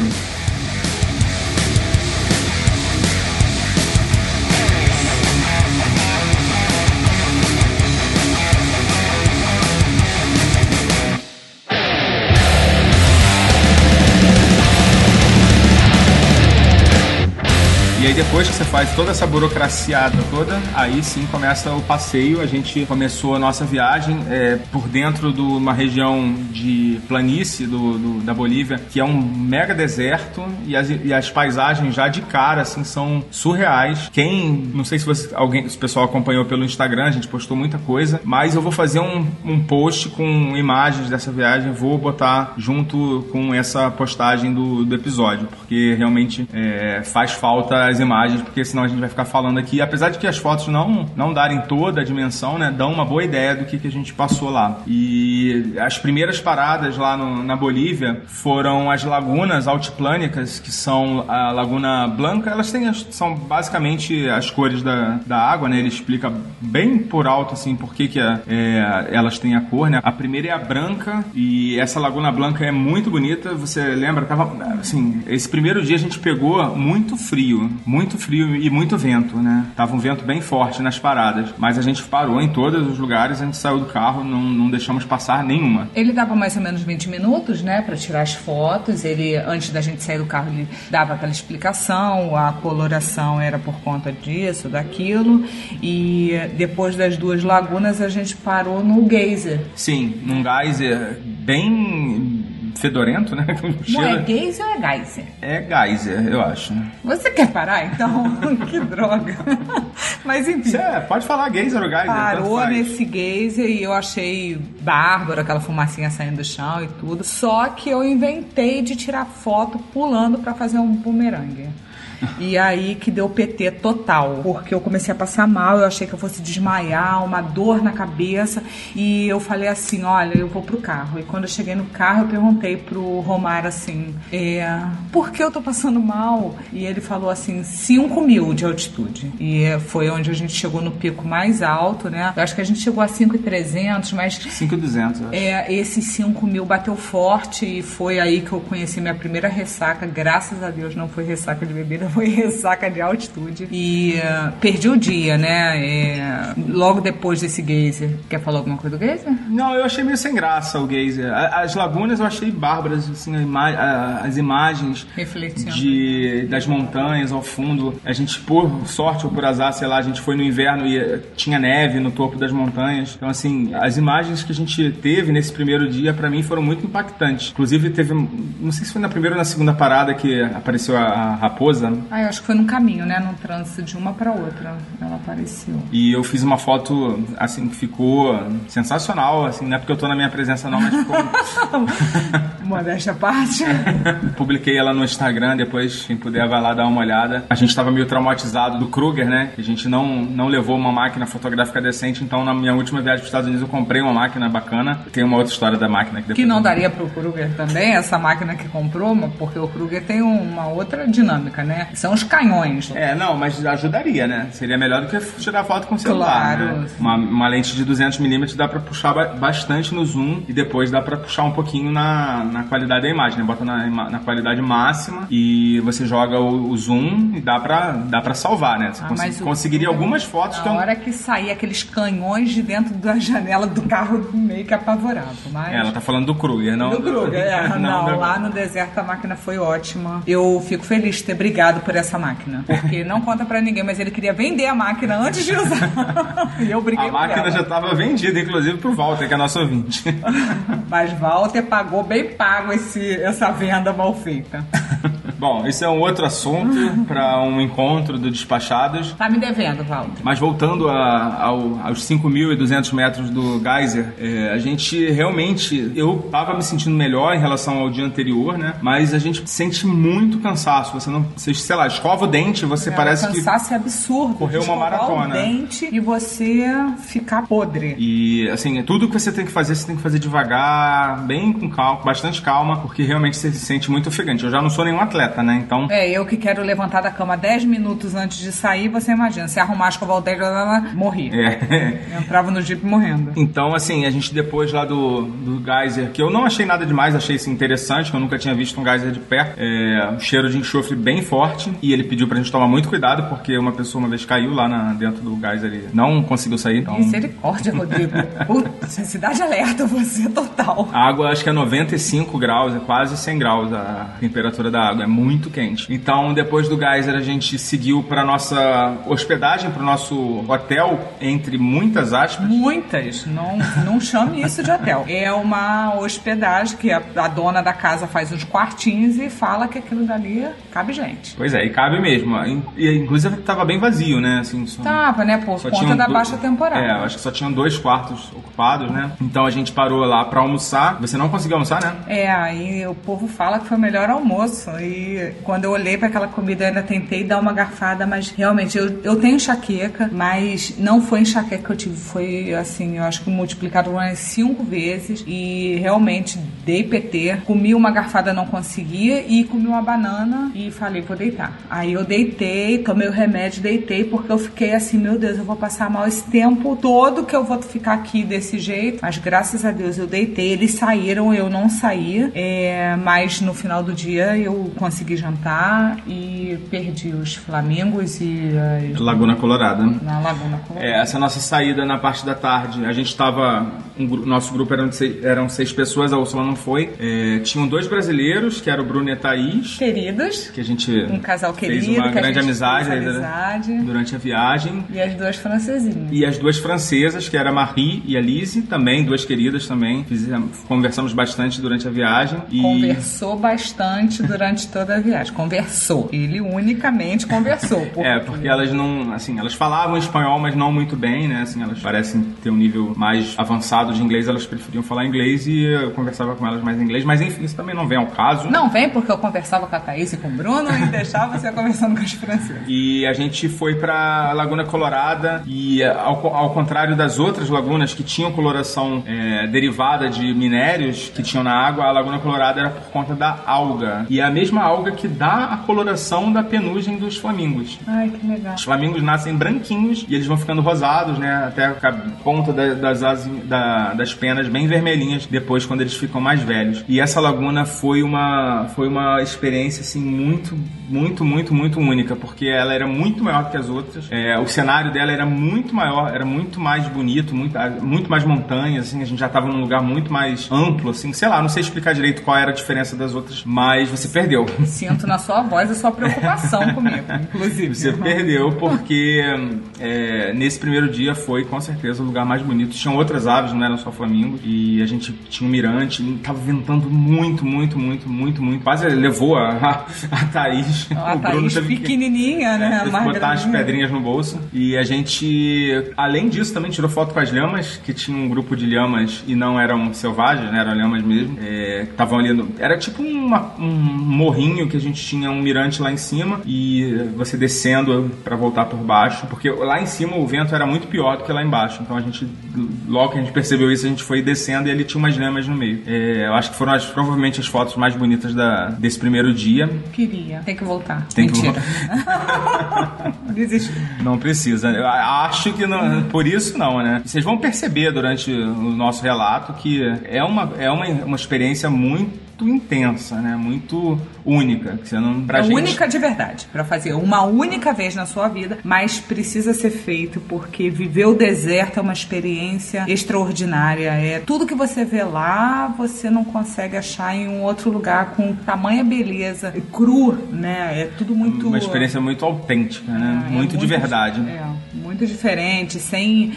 E aí depois que você faz toda essa burocraciada toda, aí sim começa o passeio. A gente começou a nossa viagem é, por dentro de uma região de planície do, do- da Bolívia, que é um mega deserto e as, e as paisagens já de cara assim são surreais. Quem, não sei se você, alguém, se o pessoal acompanhou pelo Instagram, a gente postou muita coisa, mas eu vou fazer um, um post com imagens dessa viagem, vou botar junto com essa postagem do, do episódio, porque realmente é, faz falta as imagens, porque senão a gente vai ficar falando aqui. Apesar de que as fotos não, não darem toda a dimensão, né? Dão uma boa ideia do que, que a gente passou lá. E as primeiras paradas lá no- na Bolívia foram as lagunas altiplânicas, que são a Laguna Blanca. Elas têm, são basicamente as cores da, da água, né? Ele explica bem por alto, assim, por que, que a- é, elas têm a cor, né? A primeira é a branca e essa Laguna Blanca é muito bonita. Você lembra? Tava, assim, esse primeiro dia a gente pegou muito frio, muito frio e muito vento, né? Tava um vento bem forte nas paradas, mas a gente parou em todos os lugares, a gente saiu do carro, não, não deixamos passar nenhuma. Ele dava mais ou menos 20 minutos, né, para tirar as fotos. Ele, antes da gente sair do carro, ele dava aquela explicação, a coloração era por conta disso, daquilo. E depois das duas lagunas, a gente parou no geyser. Sim, num geyser bem fedorento, né? Não é geyser ou é geyser? É geyser, eu acho. Você quer parar, então? que droga. Mas enfim. É, pode falar geyser ou geyser, Parou nesse geyser e eu achei bárbaro aquela fumacinha saindo do chão e tudo. Só que eu inventei de tirar foto pulando pra fazer um bumerangue. E aí que deu PT total, porque eu comecei a passar mal, eu achei que eu fosse desmaiar, uma dor na cabeça, e eu falei assim, olha, eu vou pro carro. E quando eu cheguei no carro, eu perguntei pro Romar assim, é, por que eu tô passando mal? E ele falou assim, 5 mil de altitude. E foi onde a gente chegou no pico mais alto, né? Eu acho que a gente chegou a 5,300, mas 5,200, eu acho. é, esses 5 mil bateu forte e foi aí que eu conheci minha primeira ressaca. Graças a Deus não foi ressaca de bebida, foi ressaca de altitude. E eh, perdi o dia, né? É, logo depois desse geyser. Quer falar alguma coisa do geyser? Não, eu achei meio sem graça o geyser. As lagunas eu achei bárbaras, assim, as imagens de, das montanhas ao fundo. A gente, por sorte ou por azar, sei lá, a gente foi no inverno e eh, tinha neve no topo das montanhas. Então, assim, as imagens que a gente teve nesse primeiro dia, pra mim, foram muito impactantes. Inclusive, teve, não sei se foi na primeira ou na segunda parada que apareceu a, a raposa. Ah, eu acho que foi num caminho, né? Num trânsito de uma pra outra. Ela apareceu. E eu fiz uma foto, assim, que ficou sensacional, assim, não é porque eu tô na minha presença não, mas ficou... Modéstia à parte. Publiquei ela no Instagram, depois quem puder vai lá dar uma olhada. A gente tava meio traumatizado do Kruger, né? A gente não, não levou uma máquina fotográfica decente, então na minha última viagem para os Estados Unidos eu comprei uma máquina bacana. Tem uma outra história da máquina que depois... Que não daria pro Kruger também, essa máquina que comprou, porque o Kruger tem uma outra dinâmica, né? São os canhões. É, não, mas ajudaria, né? Seria melhor do que tirar foto com celular, Claro. né? Uma, uma lente de 200mm dá pra puxar ba- bastante no zoom e depois dá pra puxar um pouquinho na, na qualidade da imagem, né? Bota na, na qualidade máxima e você joga o, o zoom e dá pra, dá pra salvar, né? Você Ah, cons- o conseguiria algumas fotos que Na eu... hora que sair aqueles canhões de dentro da janela do carro, meio que apavorado. Mas... É, Ela tá falando do Kruger, não Do Kruger, é. Não, do- lá no deserto a máquina foi ótima. Eu fico feliz de ter brigado por essa máquina. Porque não conta pra ninguém, mas ele queria vender a máquina antes de usar. e eu briguei A máquina ela. já estava vendida, inclusive, pro Walter, que é nosso ouvinte. Mas Walter pagou bem pago esse, essa venda mal feita. Bom, esse é um outro assunto para um encontro do Despachados. Tá me devendo, Walter. Mas voltando a- ao- aos 5.200 metros do geyser, é, a gente realmente, eu tava me sentindo melhor em relação ao dia anterior, né? Mas a gente sente muito cansaço. Você não, você, sei lá, escova o dente, você parece o que cansaço é absurdo. correu uma maratona. o dente e você ficar podre. E assim, tudo que você tem que fazer, você tem que fazer devagar, bem com calma, bastante calma, porque realmente você se sente muito ofegante. Eu já não sou nenhum atleta, né? Então. É, eu que quero levantar da cama 10 minutos antes de sair, você imagina, se arrumar a escovar o dente, lá, lá, lá, morri. É. Eu entrava no jeep morrendo. Então, assim, a gente depois lá do, do geyser, que eu não achei nada demais, achei isso interessante, que eu nunca tinha visto um geyser de perto. É, um cheiro de enxofre bem forte. E ele pediu pra gente tomar muito cuidado, porque uma pessoa uma vez caiu lá na- dentro do geyser e não conseguiu sair. Então, Misericórdia, Rodrigo. Putz, cidade alerta você total. a água acho que é 95 graus, é quase 100 graus a temperatura da água, é muito quente. Então, depois do geyser, a gente seguiu para nossa hospedagem, para o nosso hotel, entre muitas aspas. Muitas, não, não chame isso de hotel. É uma hospedagem que a, a dona da casa faz uns quartinhos e fala que aquilo dali cabe gente. Pois é, e cabe mesmo. E, inclusive, estava bem vazio, né? Assim, só- Tava, né? Por conta da do- baixa temporada. É, acho que só tinham dois quartos ocupados, né? Então a gente parou lá pra almoçar. Você não conseguiu almoçar, né? É, aí o povo fala que foi o melhor almoço. E Quando eu olhei para aquela comida, eu ainda tentei dar uma garfada, mas realmente eu, eu tenho enxaqueca, mas não foi enxaqueca que eu tive, foi assim, eu acho que multiplicado umas cinco vezes e realmente dei PT, comi uma garfada, não conseguia e comi uma banana e falei, vou deitar. Aí eu deitei, tomei o remédio, deitei, porque eu fiquei assim, meu Deus, eu vou passar mal esse tempo todo que eu vou ficar aqui desse jeito. Mas graças a Deus eu deitei, eles saíram, eu não saí, é, mas no final do dia eu consegui jantar e perdi os flamingos e as... Laguna Colorada. na Laguna Colorada. É, essa nossa saída na parte da tarde, a gente estava. Um, nosso grupo eram seis, eram seis pessoas, a Úrsula não foi. É, tinham dois brasileiros, que era o Bruno e a Thaís, Queridos, que a gente um casal fez querido, uma que grande amizade, fez né, amizade. durante a viagem. E as duas francesinhas. E as duas francesas, que era a Marie e a Lise, também, duas queridas também. Fizemos, conversamos bastante durante a viagem. E Conversou bastante durante toda a viagem. Conversou. Ele unicamente conversou. É, porque elas não, assim, elas falavam espanhol, mas não muito bem, né? Assim, elas parecem ter um nível mais avançado de inglês, elas preferiam falar inglês e eu conversava com elas mais em inglês, mas enfim, isso também não vem ao caso. Não vem porque eu conversava com a Thaís e com o Bruno e deixava você conversando com as francesas. E a gente foi pra Laguna Colorada e ao, co- ao contrário das outras lagunas que tinham coloração é, derivada de minérios que tinham na água, a Laguna Colorada era por conta da alga. E é a mesma alga que dá a coloração da penugem dos flamingos. Ai, que legal. Os flamingos nascem branquinhos e eles vão ficando rosados, né? Até a ponta da- das, asas- da- das penas bem vermelhinhas depois quando eles ficam mais velhos. E essa laguna foi uma, foi uma experiência assim muito, muito, muito, muito única, porque ela era muito maior que as outras. É, o cenário dela era muito maior, era muito mais bonito, muito, muito mais montanhas, assim, a gente já estava num lugar muito mais amplo, assim, sei lá, não sei explicar direito qual era a diferença das outras, mas você perdeu. Sinto na sua voz a sua preocupação comigo, inclusive. Você perdeu porque é, nesse primeiro dia foi com certeza o lugar mais bonito. Tinham outras aves, não eram só flamingos. E a gente tinha um mirante, e tava ventando muito, muito, muito, muito, muito. Quase levou a, a, a Thaís. A Thaís teve que- pequenininha, né? Teve que botar as magrelinha. pedrinhas no bolso. E a gente, além disso, também tirou foto com as lhamas, que tinha um grupo de lhamas e não eram selvagens, né? Eram lhamas mesmo. É, Estavam ali no. Era tipo uma- um morrinho que a gente tinha um mirante lá em cima e você descendo pra voltar por baixo. Porque lá em cima o vento era muito pior do que lá embaixo. Então a gente, logo que a gente percebeu isso, a gente foi descendo e ali tinha umas lhamas no meio. É, eu acho que foram as- provavelmente as fotos mais bonitas da, desse primeiro dia. Queria. Tem que voltar. Tem que Mentira. Desisti. Não precisa. Eu acho que não, por isso não, né? Vocês vão perceber durante o nosso relato que é uma, é uma, uma experiência muito intensa, né? Muito única. Que você não, pra é gente, única de verdade, pra fazer uma única vez na sua vida, mas precisa ser feito porque viver o deserto é uma experiência extraordinária. É tudo que você vê lá, você não consegue achar em um outro lugar com tamanha beleza, cru, né? É tudo muito Uma experiência muito autêntica, né? Ah, é muito, de verdade. É, muito diferente, sem.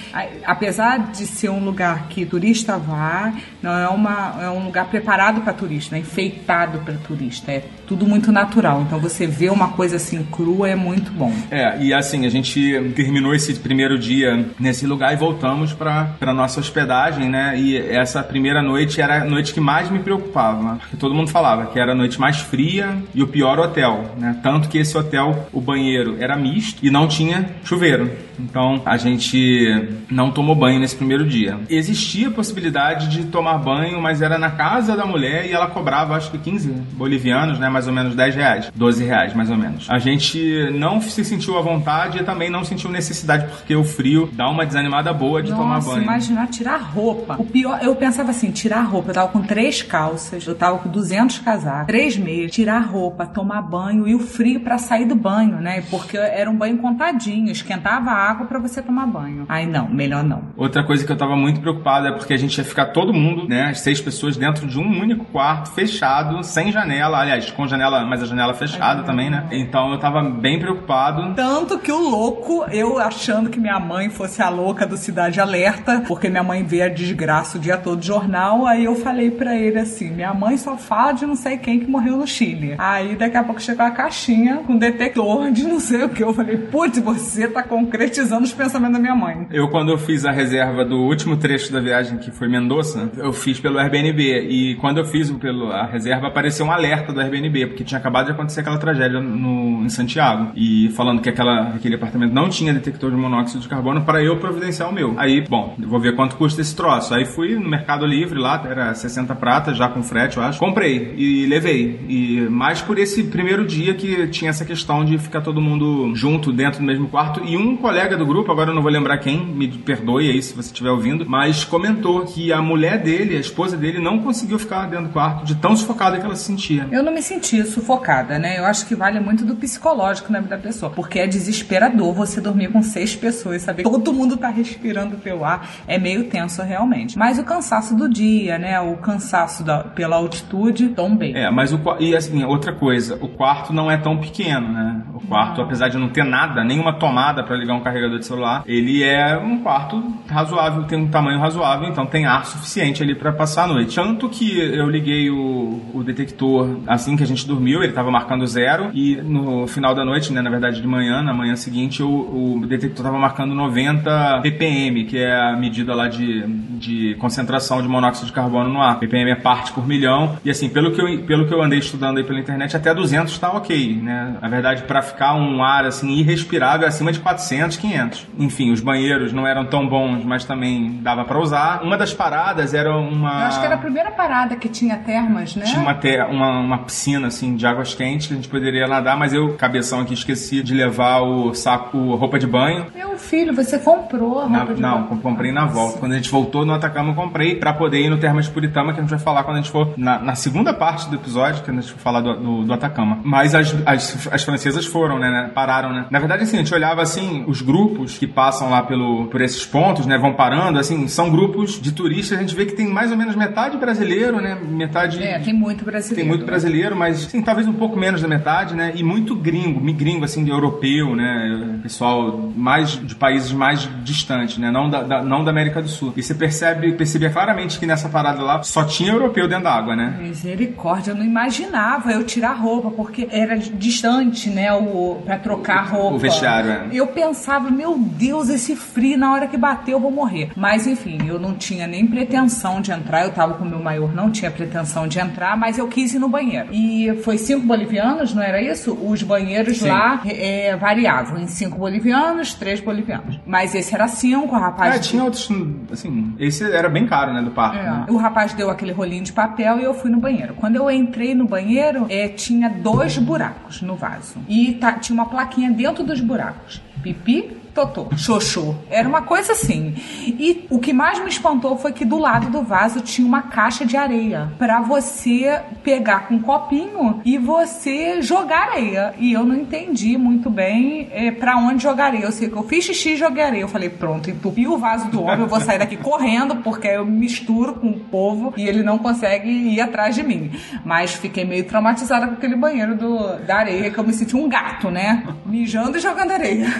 Apesar de ser um lugar que turista vá, não é, uma, é um lugar preparado para turista, né? enfeitado para turista. É tudo muito natural. Então você vê uma coisa assim crua é muito bom. É, e assim, a gente terminou esse primeiro dia nesse lugar e voltamos pra nossa hospedagem, né? E essa primeira noite era a noite que mais me preocupava, porque todo mundo falava que era a noite mais fria e o pior hotel, né? Tanto que esse hotel, o banheiro era misto e não tinha chuveiro. Então a gente não tomou banho nesse primeiro dia. Existia a possibilidade de tomar banho, mas era na casa da mulher e ela cobrava acho que 15 bolivianos, né? Mais ou menos 10 reais, 12 reais mais ou menos. A gente não se sentiu à vontade e também não sentiu necessidade porque o frio dá uma desanimada boa de tomar Nossa, banho. imaginar tirar roupa. O pior, eu pensava assim, tirar roupa. Eu tava com três calças, eu tava com 200 casacos, três meias, tirar roupa, tomar banho e o frio pra sair do banho, né? Porque era um banho contadinho, esquentava a água pra você tomar banho. Ai, não, melhor não. Outra coisa que eu tava muito preocupado é porque a gente ia ficar todo mundo, né, as seis pessoas dentro de um único quarto, fechado, sem janela, aliás, com janela, mas a janela fechada também, né? Então eu tava bem preocupado. Tanto que o louco, eu achando que minha mãe fosse a louca do Cidade Alerta, porque minha mãe vê a desgraça o dia todo de jornal, aí eu falei pra ele assim: minha mãe só fala de não sei quem que morreu no Chile. Aí daqui a pouco chegou a caixinha com detector de não sei o que. Eu falei: putz, você tá concretizando os pensamentos da minha mãe. Eu, quando eu fiz a reserva do último trecho da viagem, que foi Mendoza, eu fiz pelo Airbnb. E quando eu fiz o- pelo pela reserva, apareceu um alerta do Airbnb, porque tinha acabado de acontecer aquela tragédia no, em Santiago. E falando que aquela, aquele apartamento não tinha detector de monóxido de carbono para eu providenciar o meu. Aí, bom, vou ver quanto custa esse troço. Aí fui no Mercado Livre lá, era 60 pratas, já com frete, eu acho. Comprei e levei. E mais por esse primeiro dia que tinha essa questão de ficar todo mundo junto dentro do mesmo quarto. E um colega do grupo, agora eu não vou lembrar quem, me perdoe aí se você estiver ouvindo, mas comentou que a mulher dele, a esposa dele, não conseguiu ficar dentro do quarto de tão sufocada que ela se sentia. Eu não me senti sufocada, né? Eu acho que vale muito do psicológico na vida da pessoa, porque é desesperador você dormir com seis pessoas, saber que todo mundo tá respirando teu ar, é meio tenso realmente. Mas o cansaço do dia, né? O cansaço da, pela altitude, bem. É, mas o e assim, outra coisa, o quarto não é tão pequeno, né? O quarto, não. apesar de não ter nada, nenhuma tomada para ligar um carregador de celular, ele é um quarto razoável, tem um tamanho razoável, então tem ar suficiente ali para passar a noite. Tanto que eu liguei o, o detector assim que a gente dormiu, ele estava marcando zero e no final da noite, né, na verdade de manhã, na manhã seguinte, o, o detector estava marcando 90 ppm, que é a medida lá de, de concentração de monóxido de carbono no ar. ppm é parte por milhão e assim, pelo que eu, pelo que eu andei estudando aí pela internet, até 200 está ok, né? Na verdade, para ficar um ar assim irrespirável acima de 400, 500. Enfim, os banheiros não eram tão bons, mas também dava para usar. Uma das paradas era uma. Eu acho que era a primeira parada que tinha termas, né? Tinha uma, ter... uma, uma piscina assim de águas quentes que a gente poderia nadar, mas eu, cabeção aqui, esqueci de levar o saco, roupa de banho. Meu filho, você comprou a roupa na, de não, banho? Não, comprei na volta. Quando a gente voltou no Atacama, eu comprei para poder ir no Termas de Puritama, que a gente vai falar quando a gente for na, na segunda parte do episódio, que a gente for falar do, do, do Atacama. Mas as, as, as francesas foram, né, né? Pararam, né? Na verdade, assim, a gente olhava assim, os grupos que passam lá pelo, por esses pontos, né? Vão parando, assim, são grupos de turistas. A gente vê que tem mais ou menos metade brasileiro, né? Metade. É, tem muito brasileiro. Tem muito brasileiro, mas sim, talvez um pouco menos da metade, né? E muito gringo, gringo assim, de europeu, né? Pessoal mais de países mais distantes, né? Não da, da, não da América do Sul. E você percebe, percebia claramente que nessa parada lá só tinha europeu dentro da água, né? Misericórdia, eu não imaginava eu tirar roupa, porque era distante, né? O, pra trocar roupa. O vestiário, é. Eu pensava, meu Deus, esse frio, na hora que bater eu vou morrer. Mas enfim, eu não tinha nem pretensão de entrar, eu tava com o meu maior, não tinha pretensão de entrar, mas eu quis ir no banheiro. E foi cinco bolivianos, não era isso? Os banheiros Sim. lá é, variavam em cinco bolivianos, três bolivianos. Mas esse era cinco, o rapaz. É, tinha outros, assim, esse era bem caro, né, do parque. É. Né? O rapaz deu aquele rolinho de papel e eu fui no banheiro. Quando eu entrei no banheiro, é, tinha dois buracos no vaso. E tá, tinha uma plaquinha dentro dos buracos. Pipi, Totô, Xoxô. Era uma coisa assim. E o que mais me espantou foi que do lado do vaso tinha uma caixa de areia para você pegar com um copinho e você jogar areia. E eu não entendi muito bem é, para onde jogar areia. Eu sei que eu fiz xixi e joguei areia. Eu falei, pronto, entupi o vaso do homem, eu vou sair daqui correndo porque eu misturo com o povo e ele não consegue ir atrás de mim. Mas fiquei meio traumatizada com aquele banheiro do, da areia, que eu me senti um gato, né? Mijando e jogando areia.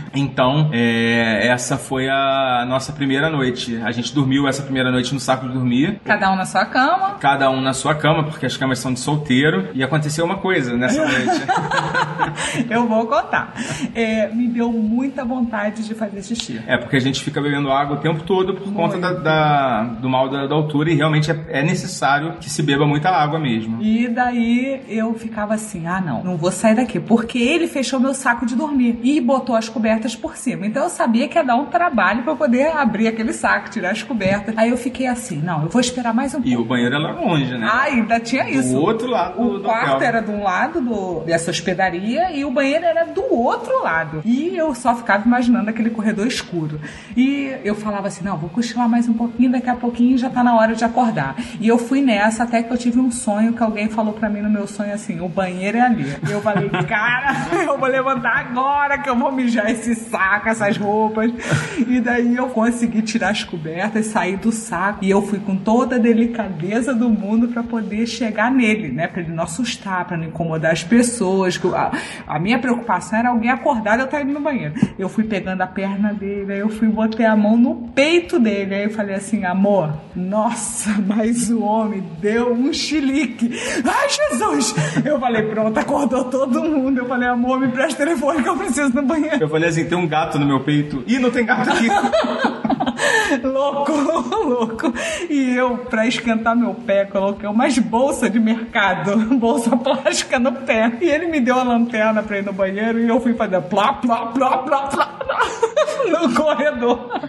Então, é, essa foi a nossa primeira noite. A gente dormiu essa primeira noite no saco de dormir. Cada um na sua cama. Cada um na sua cama, porque as camas são de solteiro. E aconteceu uma coisa nessa noite. Eu vou contar. É, me deu muita vontade de fazer xixi. É, porque a gente fica bebendo água o tempo todo por Muito. conta da, da, do mal da, da, altura e realmente é, é necessário que se beba muita água mesmo. E daí eu ficava assim: ah, não, não vou sair daqui. Porque ele fechou meu saco de dormir e botou as cobertas cobertas por cima. Então eu sabia que ia dar um trabalho para poder abrir aquele saco, tirar as cobertas. Aí eu fiquei assim, não, eu vou esperar mais um pouco. E o banheiro era longe, né? Ah, ainda tinha isso. Do outro lado O do quarto hotel. era de um lado do, dessa hospedaria e o banheiro era do outro lado. E eu só ficava imaginando aquele corredor escuro. E eu falava assim, não, vou cochilar mais um pouquinho, daqui a pouquinho já tá na hora de acordar. E eu fui nessa até que eu tive um sonho que alguém falou para mim no meu sonho assim, o banheiro é ali. E eu falei, cara, eu vou levantar agora que eu vou mijar esse saco, essas roupas. E daí eu consegui tirar as cobertas, sair do saco. E eu fui com toda a delicadeza do mundo para poder chegar nele, né? Pra ele não assustar, para não incomodar as pessoas. A, minha preocupação era alguém acordar e eu estar indo no banheiro. Eu fui pegando a perna dele, aí eu fui botei a mão no peito dele. Aí eu falei assim, amor, nossa, mas o homem deu um chilique. Ai, Jesus! Eu falei, pronto, acordou todo mundo. Eu falei, amor, me presta telefone que eu preciso no banheiro. Eu falei assim, tem um gato no meu peito. Ih, não tem gato aqui. louco, louco. E eu, pra esquentar meu pé, coloquei umas bolsas de mercado, bolsa plástica no pé. E ele me deu a lanterna pra ir no banheiro e eu fui fazer plá, plá, plá, plá, plá, plá no corredor.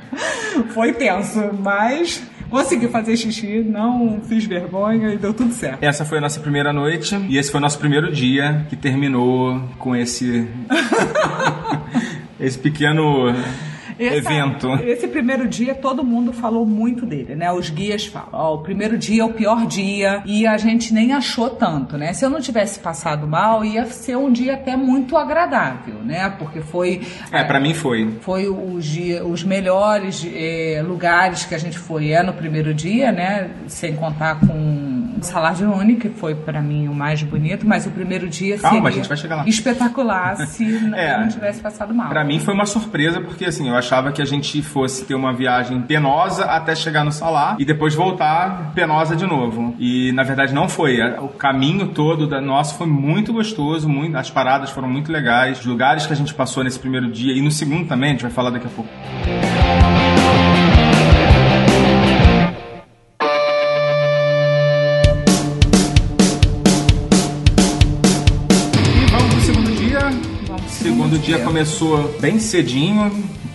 Foi tenso, mas consegui fazer xixi, não fiz vergonha e deu tudo certo. Essa foi a nossa primeira noite e esse foi o nosso primeiro dia que terminou com esse. Esse pequeno. Essa- evento. Esse primeiro dia todo mundo falou muito dele, né? Os guias falam, ó, o primeiro dia é o pior dia e a gente nem achou tanto, né? Se eu não tivesse passado mal, ia ser um dia até muito agradável, né? Porque foi É, pra mim foi. foi os, dia, os melhores eh, lugares que a gente foi é no primeiro dia, né? Sem contar com o Salar de que foi pra mim o mais bonito, mas o primeiro dia Calma, seria a gente vai chegar lá. espetacular se É. eu não tivesse passado mal. Pra mim foi uma surpresa, porque assim, eu achava que a gente fosse ter uma viagem penosa até chegar no Salar e depois voltar penosa de novo. E na verdade não foi. O caminho todo da nosso foi muito gostoso, muito, as paradas foram muito legais, os lugares que a gente passou nesse primeiro dia e no segundo também, a gente vai falar daqui a pouco. E Segundo dia começou bem cedinho,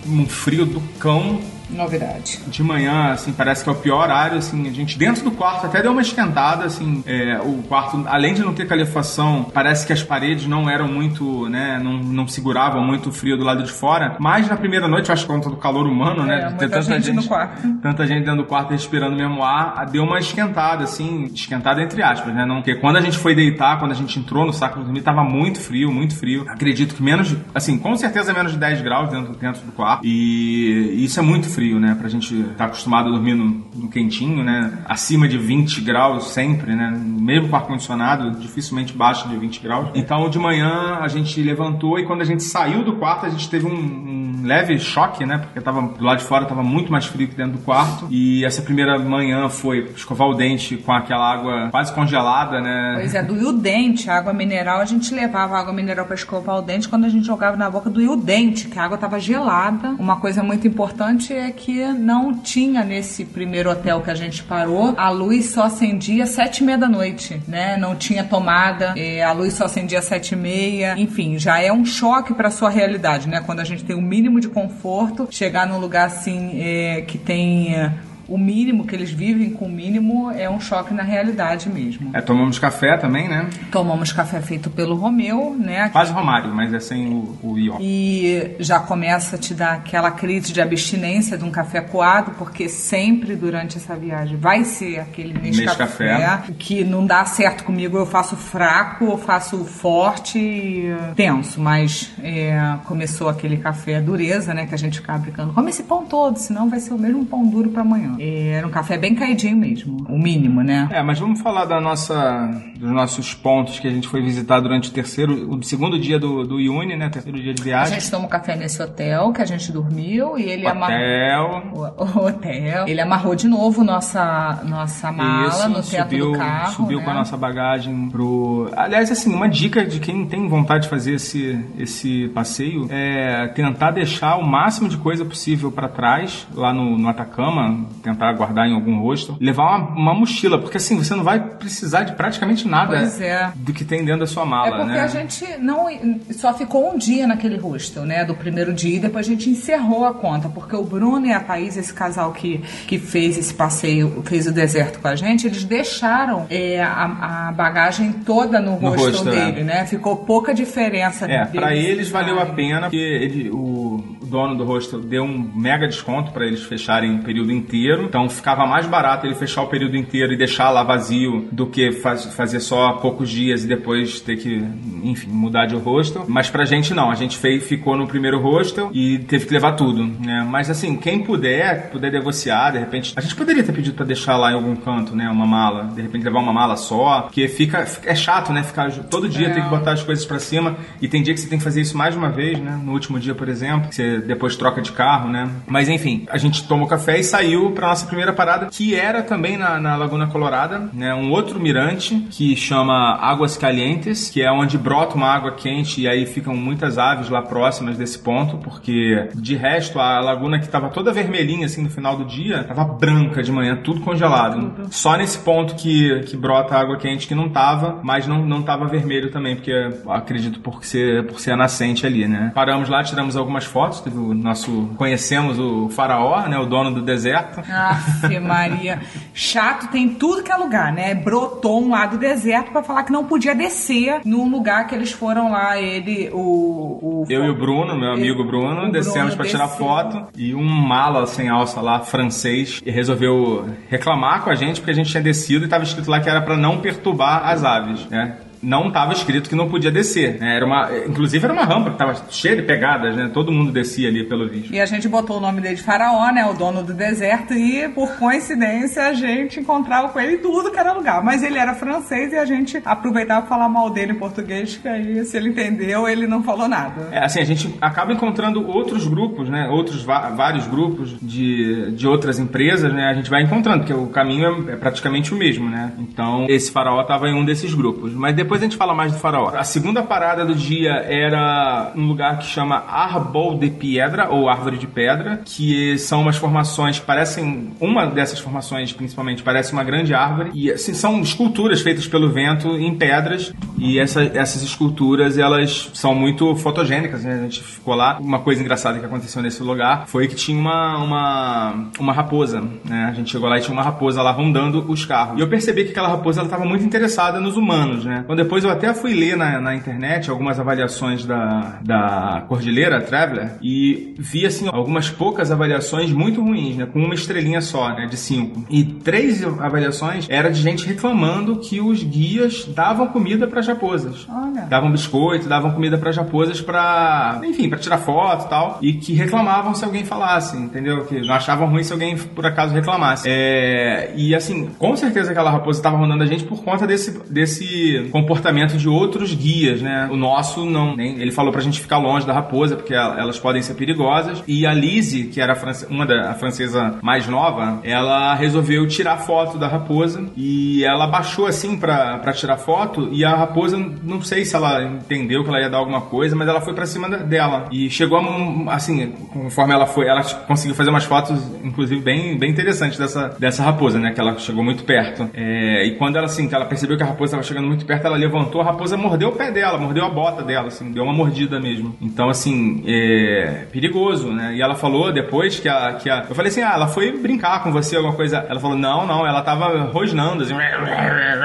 um frio do cão. Novidade. De manhã, assim, parece que é o pior horário, assim, a gente dentro do quarto até deu uma esquentada, assim, é, o quarto, além de não ter calefação, parece que as paredes não eram muito, né, não, não seguravam muito o frio do lado de fora, mas na primeira noite, eu acho que conta do calor humano, né, É, de ter muita gente no quarto. tanta gente dentro do quarto respirando mesmo ar, deu uma esquentada, assim, esquentada entre aspas, né? Não, porque quando a gente foi deitar, quando a gente entrou no saco de dormir, tava muito frio, muito frio. Acredito que menos, de- assim, com certeza menos de 10 graus dentro, dentro do quarto. E isso é muito frio, né? Pra gente estar acostumado a dormir no, no quentinho, né? Acima de 20 graus sempre, né? Mesmo com ar-condicionado, dificilmente baixa de 20 graus. Então, de manhã, a gente levantou e quando a gente saiu do quarto, a gente teve um, um leve choque, né? Porque tava do lado de fora tava muito mais frio que dentro do quarto. E essa primeira manhã foi escovar o dente com aquela água quase congelada, né? Pois é, doía o dente, a água mineral, a gente levava água mineral para escovar o dente, quando a gente jogava na boca doía o dente, que a água estava gelada. Uma coisa muito importante é que não tinha nesse primeiro hotel que a gente parou, a luz só acendia sete e meia da noite, né? Não tinha tomada, a luz só acendia sete e meia. Enfim, já é um choque para sua realidade, né? Quando a gente tem o mínimo de conforto, chegar num lugar assim eh, que tem eh, o mínimo, que eles vivem com o mínimo, é um choque na realidade mesmo. É, tomamos café também, né? Tomamos café feito pelo Romeu, né? Quase Romário, mas é sem o, o ió. E já começa a te dar aquela crise de abstinência de um café coado, porque sempre durante essa viagem vai ser aquele Nescafé. Nescafé que não dá certo comigo. Eu faço fraco, eu faço forte e tenso, mas é, começou aquele café dureza, né? Que a gente ficava brincando. Come esse pão todo, senão vai ser o mesmo pão duro para amanhã. Era um café bem caidinho mesmo, o mínimo, né? É, mas vamos falar da nossa, dos nossos pontos que a gente foi visitar durante o terceiro, o segundo dia do, do Iune, né? Terceiro dia de A viagem. gente tomou café nesse hotel que a gente dormiu e ele amarrou. Hotel. O, o hotel. Ele amarrou de novo nossa, nossa mala Isso, no teto subiu, do carro. subiu né? com a nossa bagagem pro. Aliás, assim, uma dica de quem tem vontade de fazer esse, esse passeio é tentar deixar o máximo de coisa possível para trás, lá no, no Atacama, tentar guardar em algum rosto, levar uma, uma mochila, porque assim, você não vai precisar de praticamente nada é. do que tem dentro da sua É mala, porque né? a gente não só ficou um dia naquele hostel, né? Do primeiro dia e depois a gente encerrou a conta, porque o Bruno e a Thaís, esse casal que, que fez esse passeio, fez o deserto com a gente, eles deixaram é, a, a bagagem toda no, No hostel hostel, é. dele, né? Ficou pouca diferença. É, pra eles valeu a pena, porque ele, o dono do hostel deu um mega desconto pra eles fecharem o período inteiro. Então ficava mais barato ele fechar o período inteiro e deixar lá vazio do que faz, fazer só poucos dias e depois ter que, enfim, mudar de hostel. Mas pra gente não, a gente fez, ficou no primeiro hostel e teve que levar tudo, né? Mas assim, quem puder, puder negociar, de repente, a gente poderia ter pedido pra deixar lá em algum canto, né, uma mala, de repente levar uma mala só, porque fica, é chato, né, ficar todo dia É. tem que botar as coisas pra cima e tem dia que você tem que fazer isso mais de uma vez, né? No último dia, por exemplo, que você depois troca de carro, né? Mas enfim, a gente tomou café e saiu para nossa primeira parada, que era também na, na Laguna Colorada, né? Um outro mirante que chama Águas Calientes, que é onde brota uma água quente e aí ficam muitas aves lá próximas desse ponto, porque de resto a laguna que estava toda vermelhinha assim no final do dia, estava branca de manhã, tudo congelado. Só nesse ponto que, que brota água quente que não tava, mas não, não tava vermelho também, porque acredito por ser, por ser a nascente ali, né? Paramos lá, tiramos algumas fotos, teve o nosso. Conhecemos o faraó, né? O dono do deserto. Aff, Maria. Chato tem tudo que é lugar, né? Brotou um lá do deserto pra falar que não podia descer no lugar que eles foram lá, ele, o. o Eu e o Bruno, meu amigo o Bruno, descemos pra tirar foto e um mala sem alça lá, francês, e resolveu reclamar com a gente porque a gente tinha descido e tava escrito lá que era pra não perturbar as aves, né? Não estava escrito que não podia descer. né? Era uma, inclusive era uma rampa que tava cheia de pegadas, né? Todo mundo descia ali pelo vídeo. E a gente botou o nome dele de Faraó, né? O dono do deserto, e por coincidência a gente encontrava com ele em tudo que era lugar. Mas ele era francês e a gente aproveitava pra falar mal dele em português, que aí se ele entendeu, ele não falou nada. É, assim, a gente acaba encontrando outros grupos, né? Outros vários grupos de, de outras empresas, né? A gente vai encontrando, porque o caminho é, é praticamente o mesmo, né? Então, esse faraó estava em um desses grupos. Mas depois a gente fala mais do faraó. A segunda parada do dia era um lugar que chama Arbol de Piedra, ou Árvore de Pedra, que são umas formações que parecem... Uma dessas formações, principalmente, parece uma grande árvore. E, assim, são esculturas feitas pelo vento em pedras. E essa- essas esculturas, elas são muito fotogênicas, né? A gente ficou lá. Uma coisa engraçada que aconteceu nesse lugar foi que tinha uma, uma, uma raposa, né? A gente chegou lá e tinha uma raposa lá rondando os carros. E eu percebi que aquela raposa, ela estava muito interessada nos humanos, né? Então depois eu até fui ler na, na internet algumas avaliações da, da Cordilheira Traveler e vi, assim, algumas poucas avaliações muito ruins, né? Com uma estrelinha só, né? De cinco. E três avaliações era de gente reclamando que os guias davam comida para raposas. Olha. Davam biscoito, davam comida para raposas para, enfim, para tirar foto e tal, e que reclamavam se alguém falasse, entendeu? Que não achavam ruim se alguém por acaso reclamasse. É, e assim, com certeza aquela raposa estava rondando a gente por conta desse, desse comportamento de outros guias, né? O nosso não, nem, ele falou pra gente ficar longe da raposa porque ela- elas podem ser perigosas. E a Lizzie, que era uma da francesa mais nova, ela resolveu tirar foto da raposa e ela baixou assim pra tirar foto e a raposa, não sei se ela entendeu que ela ia dar alguma coisa, mas ela foi pra cima dela e chegou a, assim, conforme ela foi, ela conseguiu fazer umas fotos, inclusive bem, bem interessantes dessa, dessa raposa, né? Que ela chegou muito perto. É, e quando ela assim, ela percebeu que a raposa estava chegando muito perto, ela levantou, a raposa mordeu o pé dela, mordeu a bota dela, assim, deu uma mordida mesmo. Então, assim, é perigoso, né? E ela falou depois que a, que a. Eu falei assim, ah, ela foi brincar com você, alguma coisa. Ela falou, não, não, ela tava rosnando, assim.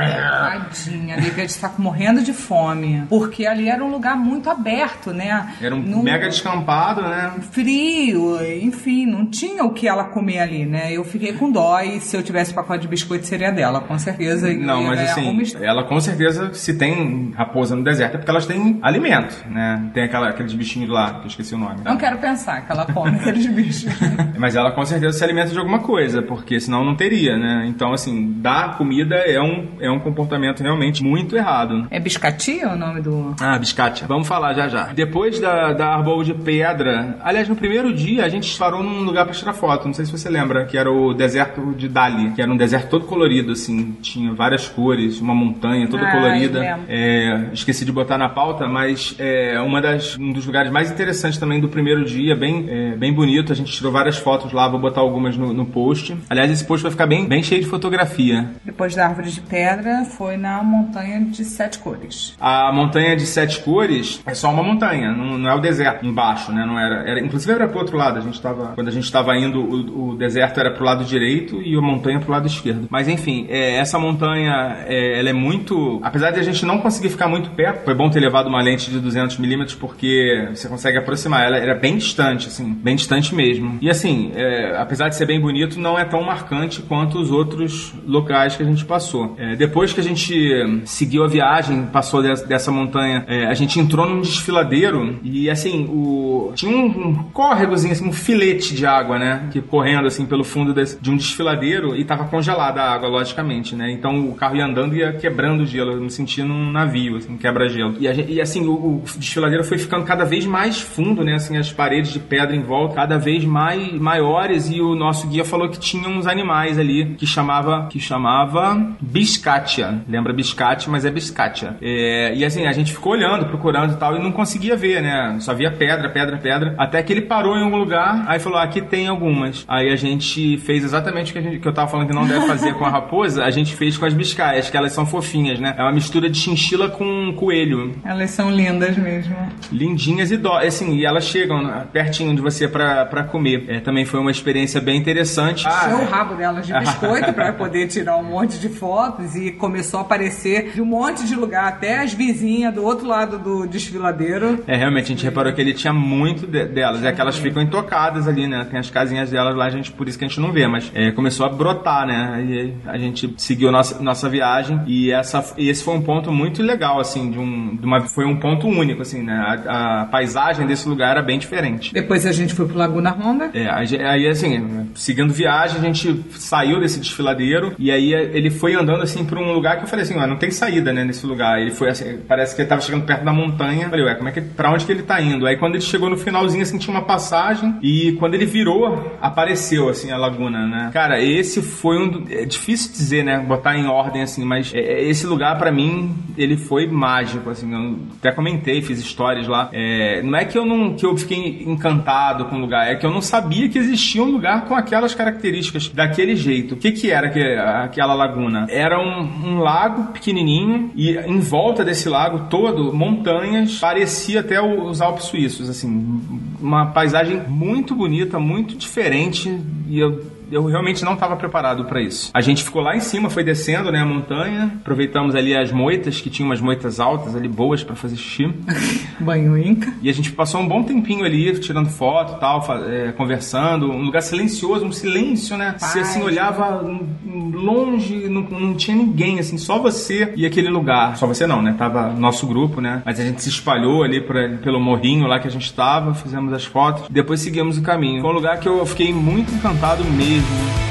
Tadinha, devia estar morrendo de fome. Porque ali era um lugar muito aberto, né? Era um Num- mega descampado, né? frio, enfim, não tinha o que ela comer ali, né? Eu fiquei com dó e se eu tivesse pacote de biscoito seria dela, com certeza. Não, mas ganhar assim, ela com certeza, se tem raposa no deserto, é porque elas têm alimento, né? Tem aquela, aqueles bichinhos lá, que eu esqueci o nome. Não quero pensar que ela come aqueles bichos. Mas ela com certeza se alimenta de alguma coisa, porque senão não teria, né? Então, assim, dar comida é um, é um comportamento realmente muito errado. É biscatia o nome do. Ah, biscate. Vamos falar já já. Depois da, da Arbol de Pedra, aliás, no primeiro dia a gente parou num lugar pra tirar foto, não sei se você lembra, que era o deserto de Dali, que era um deserto todo colorido, assim, tinha várias cores, uma montanha toda Ah, colorida. Lembro. É, esqueci de botar na pauta, mas é uma das, um dos lugares mais interessantes também do primeiro dia, bem, é, bem bonito. A gente tirou várias fotos lá, vou botar algumas no, no post. Aliás, esse post vai ficar bem, bem cheio de fotografia. Depois da árvore de pedra, foi na montanha de sete cores. A montanha de sete cores é só uma montanha, não, não é o deserto embaixo, né? Não era, era, inclusive era pro outro lado. A gente tava, quando a gente estava indo, o, o deserto era pro lado direito e a montanha pro lado esquerdo. Mas enfim, é, essa montanha, é, ela é muito, apesar de a gente não conseguir ficar muito perto, foi bom ter levado uma lente de 200 milímetros porque você consegue aproximar. Ela era bem distante, assim, bem distante mesmo. E assim, é, apesar de ser bem bonito, não é tão marcante quanto os outros locais que a gente passou. É, depois que a gente seguiu a viagem, passou des- dessa montanha, é, a gente entrou num desfiladeiro e assim, o tinha um, um córregozinho, assim, um filete de água, né? Que correndo assim pelo fundo de um desfiladeiro e tava congelada a água, logicamente, né? Então o carro ia andando e ia quebrando o gelo. Eu me senti num navio, assim, quebra-gelo. E, e, assim, o, o desfiladeiro foi ficando cada vez mais fundo, né? Assim, as paredes de pedra em volta cada vez mais maiores e o nosso guia falou que tinha uns animais ali que chamava que chamava biscatia. Lembra biscate, mas é biscatia. É, e assim, a gente ficou olhando, procurando e tal e não conseguia ver, né? Só via pedra, pedra, pedra. Até que ele parou em algum lugar, aí falou: ah, aqui tem algumas. Aí a gente fez exatamente o que, gente, que eu tava falando que não deve fazer com a raposa, a gente fez com as biscaias, que elas são fofinhas, né? É uma mistura de chinchila com coelho. Elas são lindas mesmo. Lindinhas e dó, assim, e elas chegam né, pertinho de você pra, pra comer. É, também foi uma experiência bem interessante. Encheu o rabo delas de biscoito para poder tirar um monte de fotos e começou a aparecer de um monte de lugar, até as vizinhas do outro lado do desfiladeiro. É, realmente, a gente reparou que ele tinha muito de- delas. É que elas ficam intocadas ali, né? Tem as casinhas delas lá, a gente, por isso que a gente não vê. Mas é, começou a brotar, né? E a gente seguiu nossa, nossa viagem. E essa, e esse foi um ponto muito legal, assim, de um, de uma, foi um ponto único, assim, né? A, a paisagem desse lugar era bem diferente. Depois a gente foi pro Laguna Honda. É, aí assim, seguindo viagem, a gente saiu desse desfiladeiro e aí ele foi andando assim pra um lugar que eu falei assim, ó, não tem saída, né, nesse lugar. Ele foi assim, parece que ele tava chegando perto da montanha. Eu falei, ué, como é que para onde que ele tá indo? Aí quando ele chegou no finalzinho assim, tinha uma passagem e quando ele virou, apareceu assim a laguna, né? Cara, esse foi um é difícil dizer, né, botar em ordem assim, mas é, é, esse lugar pra mim, ele foi mágico assim. Eu até comentei, fiz histórias lá. É, não é que eu não que eu fiquei encantado com o lugar, é que eu não sabia que existia um lugar com aquelas características daquele jeito. O que que era que, aquela laguna? Era um, um lago pequenininho e em volta desse lago todo montanhas, parecia até os Alpes suíços, assim, uma paisagem muito bonita, muito diferente e eu eu realmente não estava preparado para isso. A gente ficou lá em cima, foi descendo, né, a montanha. Aproveitamos ali as moitas, que tinham umas moitas altas ali, boas para fazer xixi. Banho Inca. E a gente passou um bom tempinho ali, tirando foto e tal, é, conversando. Um lugar silencioso, um silêncio, né? Você assim Paz, olhava longe, não, não tinha ninguém, assim, só você e aquele lugar. Só você não, né? Tava nosso grupo, né? Mas a gente se espalhou ali por- pelo morrinho lá que a gente tava, fizemos as fotos. Depois seguimos o caminho. Foi um lugar que eu fiquei muito encantado mesmo. Depois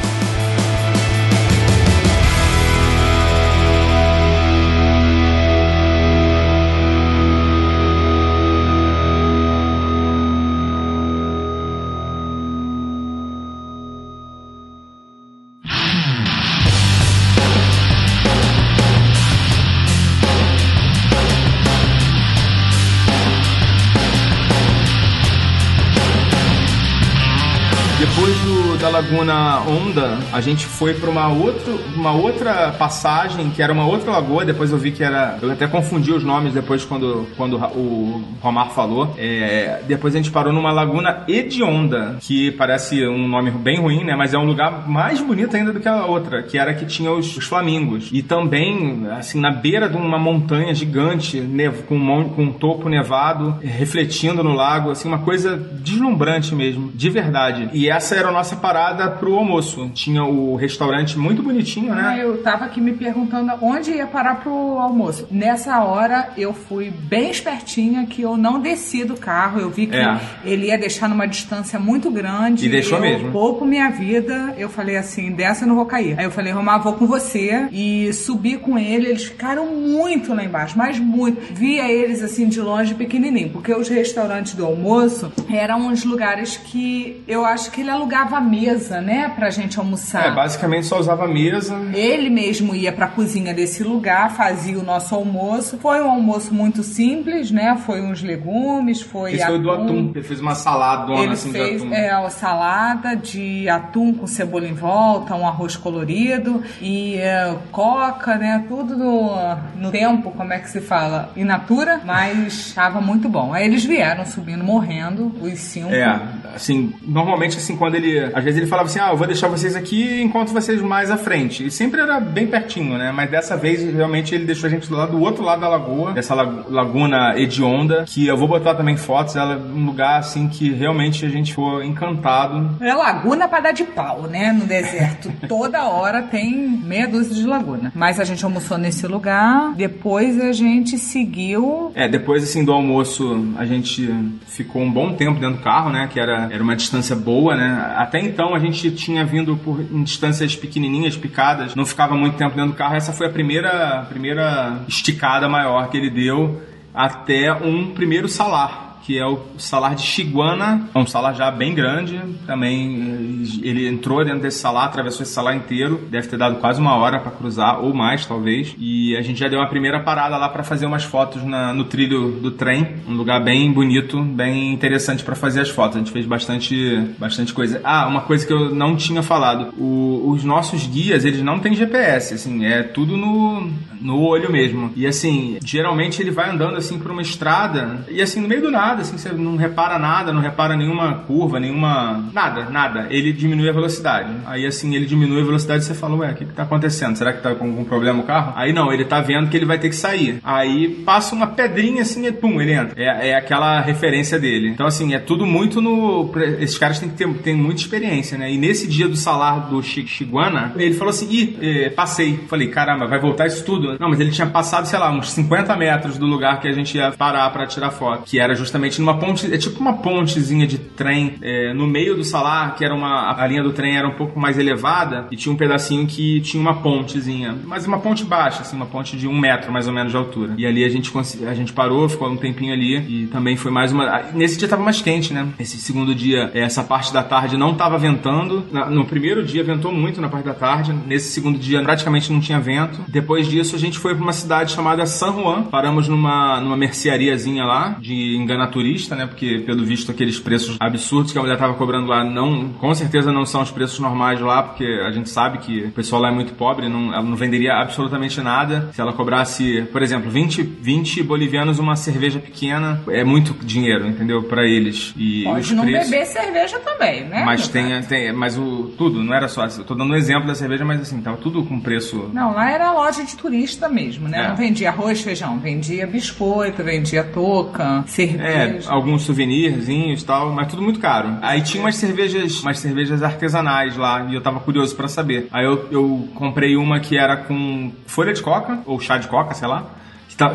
Laguna Onda, a gente foi para uma, uma outra passagem, que era uma outra lagoa. Depois eu vi que era. Eu até confundi os nomes depois quando, quando o Romar falou. É, depois a gente parou numa Laguna Hedionda, que parece um nome bem ruim, né? Mas é um lugar mais bonito ainda do que a outra, que era que tinha os, os flamingos. E também, assim, na beira de uma montanha gigante, nev- com, um com um topo nevado, refletindo no lago, assim, uma coisa deslumbrante mesmo, de verdade. E essa era a nossa parada pro almoço. Tinha o restaurante muito bonitinho, Ah, né? eu tava aqui me perguntando onde ia parar pro almoço. Nessa hora eu fui bem espertinha que eu não desci do carro. Eu vi que É. ele ia deixar numa distância muito grande. E deixou eu, mesmo. pouco minha vida, eu falei assim, dessa eu não vou cair. Aí eu falei, Romar, vou com você. E subi com ele, eles ficaram muito lá embaixo, mas muito. Via eles assim de longe, pequenininho, porque os restaurantes do almoço eram uns lugares que eu acho que ele alugava a mesa, né, pra gente almoçar. É, basicamente só usava mesa. Ele mesmo ia pra cozinha desse lugar, fazia o nosso almoço. Foi um almoço muito simples, né? Foi uns legumes, foi Esse foi do atum. Ele fez uma saladona Ele assim fez de atum. é, a salada de atum com cebola em volta, um arroz colorido e é, coca, né? Tudo no, no tempo, como é que se fala? In natura, mas estava muito bom. Aí eles vieram subindo, morrendo, os cinco. É, assim, normalmente assim, quando ele. Às vezes ele falava assim, ah, eu vou deixar vocês aqui e encontro vocês mais à frente. E sempre era bem pertinho, né? Mas dessa vez, realmente, ele deixou a gente do lado do outro lado da lagoa, dessa lag- laguna hedionda, que eu vou botar também fotos, ela um lugar assim que realmente a gente ficou encantado. É laguna pra dar de pau, né? No deserto. Toda hora tem meia dúzia de laguna. Mas a gente almoçou nesse lugar, depois a gente seguiu. É, depois assim do almoço, a gente ficou um bom tempo dentro do carro, né? Que era era, uma distância boa, né? Até então a gente tinha vindo por em distâncias pequenininhas, picadas, não ficava muito tempo dentro do carro. Essa foi a primeira, a primeira esticada maior que ele deu até um primeiro salar que é o salar de Chiguana, é um salar já bem grande, também eh, ele entrou dentro desse salar, atravessou esse salar inteiro, deve ter dado quase uma hora para cruzar, ou mais talvez, e a gente já deu uma primeira parada lá para fazer umas fotos na, no trilho do trem, um lugar bem bonito, bem interessante para fazer as fotos, a gente fez bastante, bastante coisa. Ah, uma coisa que eu não tinha falado, o, os nossos guias, eles não têm GPS, assim, é tudo no, no olho mesmo, e assim, geralmente ele vai andando assim por uma estrada, e assim, no meio do nada, nada, assim, você não repara nada, não repara nenhuma curva, nenhuma. Nada, nada. Ele diminui a velocidade. Aí assim, ele diminui a velocidade e você fala, ué, o que, que tá acontecendo? Será que tá com algum problema o carro? Aí não, ele tá vendo que ele vai ter que sair. Aí passa uma pedrinha assim e pum, ele entra. É, é aquela referência dele. Então, assim, é tudo muito no. Esses caras têm que ter, ter muita experiência, né? E nesse dia do salar do Chiguana, ele falou assim: ih, eh, passei. Falei, caramba, vai voltar isso tudo? Não, mas ele tinha passado, sei lá, uns 50 metros do lugar que a gente ia parar para tirar foto, que era justamente numa ponte, é tipo uma pontezinha de trem é, no meio do salar, que era uma a linha do trem era um pouco mais elevada e tinha um pedacinho que tinha uma pontezinha, mas uma ponte baixa, assim, uma ponte de um metro mais ou menos de altura. E ali a gente a gente parou, ficou um tempinho ali e também foi mais uma. Nesse dia tava mais quente, né? Esse segundo dia, essa parte da tarde não tava ventando. No primeiro dia ventou muito na parte da tarde. Nesse segundo dia praticamente não tinha vento. Depois disso a gente foi para uma cidade chamada San Juan. Paramos numa numa merceariazinha lá de enganatura turista, né? Porque pelo visto aqueles preços absurdos que a mulher estava cobrando lá não, com certeza não são os preços normais lá, porque a gente sabe que o pessoal lá é muito pobre, não, ela não venderia absolutamente nada. Se ela cobrasse, por exemplo, 20, 20 bolivianos uma cerveja pequena, é muito dinheiro, entendeu? Para eles. E Pode não preços... beber cerveja também, né? Mas tem, tem, mas o tudo, não era só, eu tô dando um exemplo da cerveja, mas assim, tava tudo com preço. Não, lá era loja de turista mesmo, né? É. Não vendia arroz, feijão, vendia biscoito, vendia touca, cerveja. É, é, alguns souvenirzinhos e tal, mas tudo muito caro. Aí tinha umas cervejas, umas cervejas artesanais lá, e eu tava curioso para saber. Aí eu, eu comprei uma que era com folha de coca, ou chá de coca, sei lá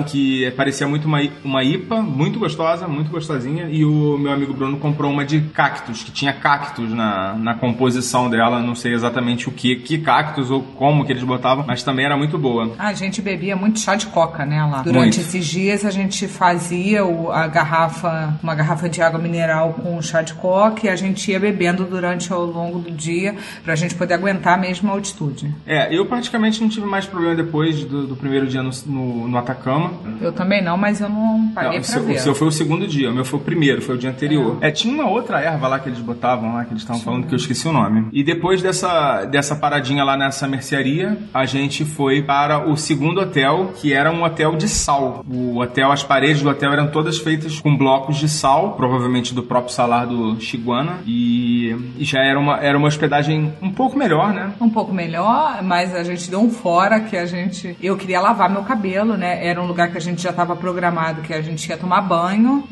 que parecia muito uma, uma IPA, muito gostosa, muito gostosinha, e o meu amigo Bruno comprou uma de cactos, que tinha cactos na, na composição dela, não sei exatamente o que, que cactos ou como que eles botavam, mas também era muito boa. A gente bebia muito chá de coca, né, lá. Durante muito. esses dias a gente fazia o, a garrafa, uma garrafa de água mineral com chá de coca e a gente ia bebendo durante ao longo do dia pra gente poder aguentar mesmo a altitude. É, eu praticamente não tive mais problema depois do, do primeiro dia no, no, no Atacama cama. Eu também não, mas eu não paguei não, pra seu, ver. O seu foi o segundo dia, o meu foi o primeiro, foi o dia anterior. É, é tinha uma outra erva lá que eles botavam lá, que eles estavam falando que eu esqueci o nome. E depois dessa, dessa paradinha lá nessa mercearia, a gente foi para o segundo hotel, que era um hotel de sal. O hotel, as paredes do hotel eram todas feitas com blocos de sal, provavelmente do próprio salar do Chiguana, e, e já era uma, era uma hospedagem um pouco melhor, né? Um pouco melhor, mas a gente deu um fora que a gente... Eu queria lavar meu cabelo, né? Era um lugar que a gente já estava programado que a gente ia tomar banho.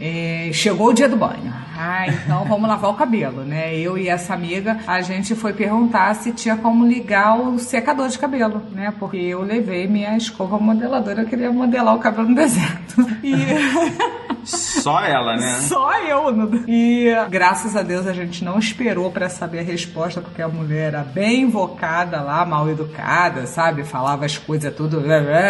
chegou o dia do banho. Ah, então vamos lavar o cabelo, né? Eu e essa amiga, a gente foi perguntar se tinha como ligar o secador de cabelo, né? Porque eu levei minha escova modeladora, eu queria modelar o cabelo no deserto. E... Só ela, né? Só eu. E graças a Deus a gente não esperou para saber a resposta, porque a mulher era bem invocada lá, mal educada, sabe? Falava as coisas tudo.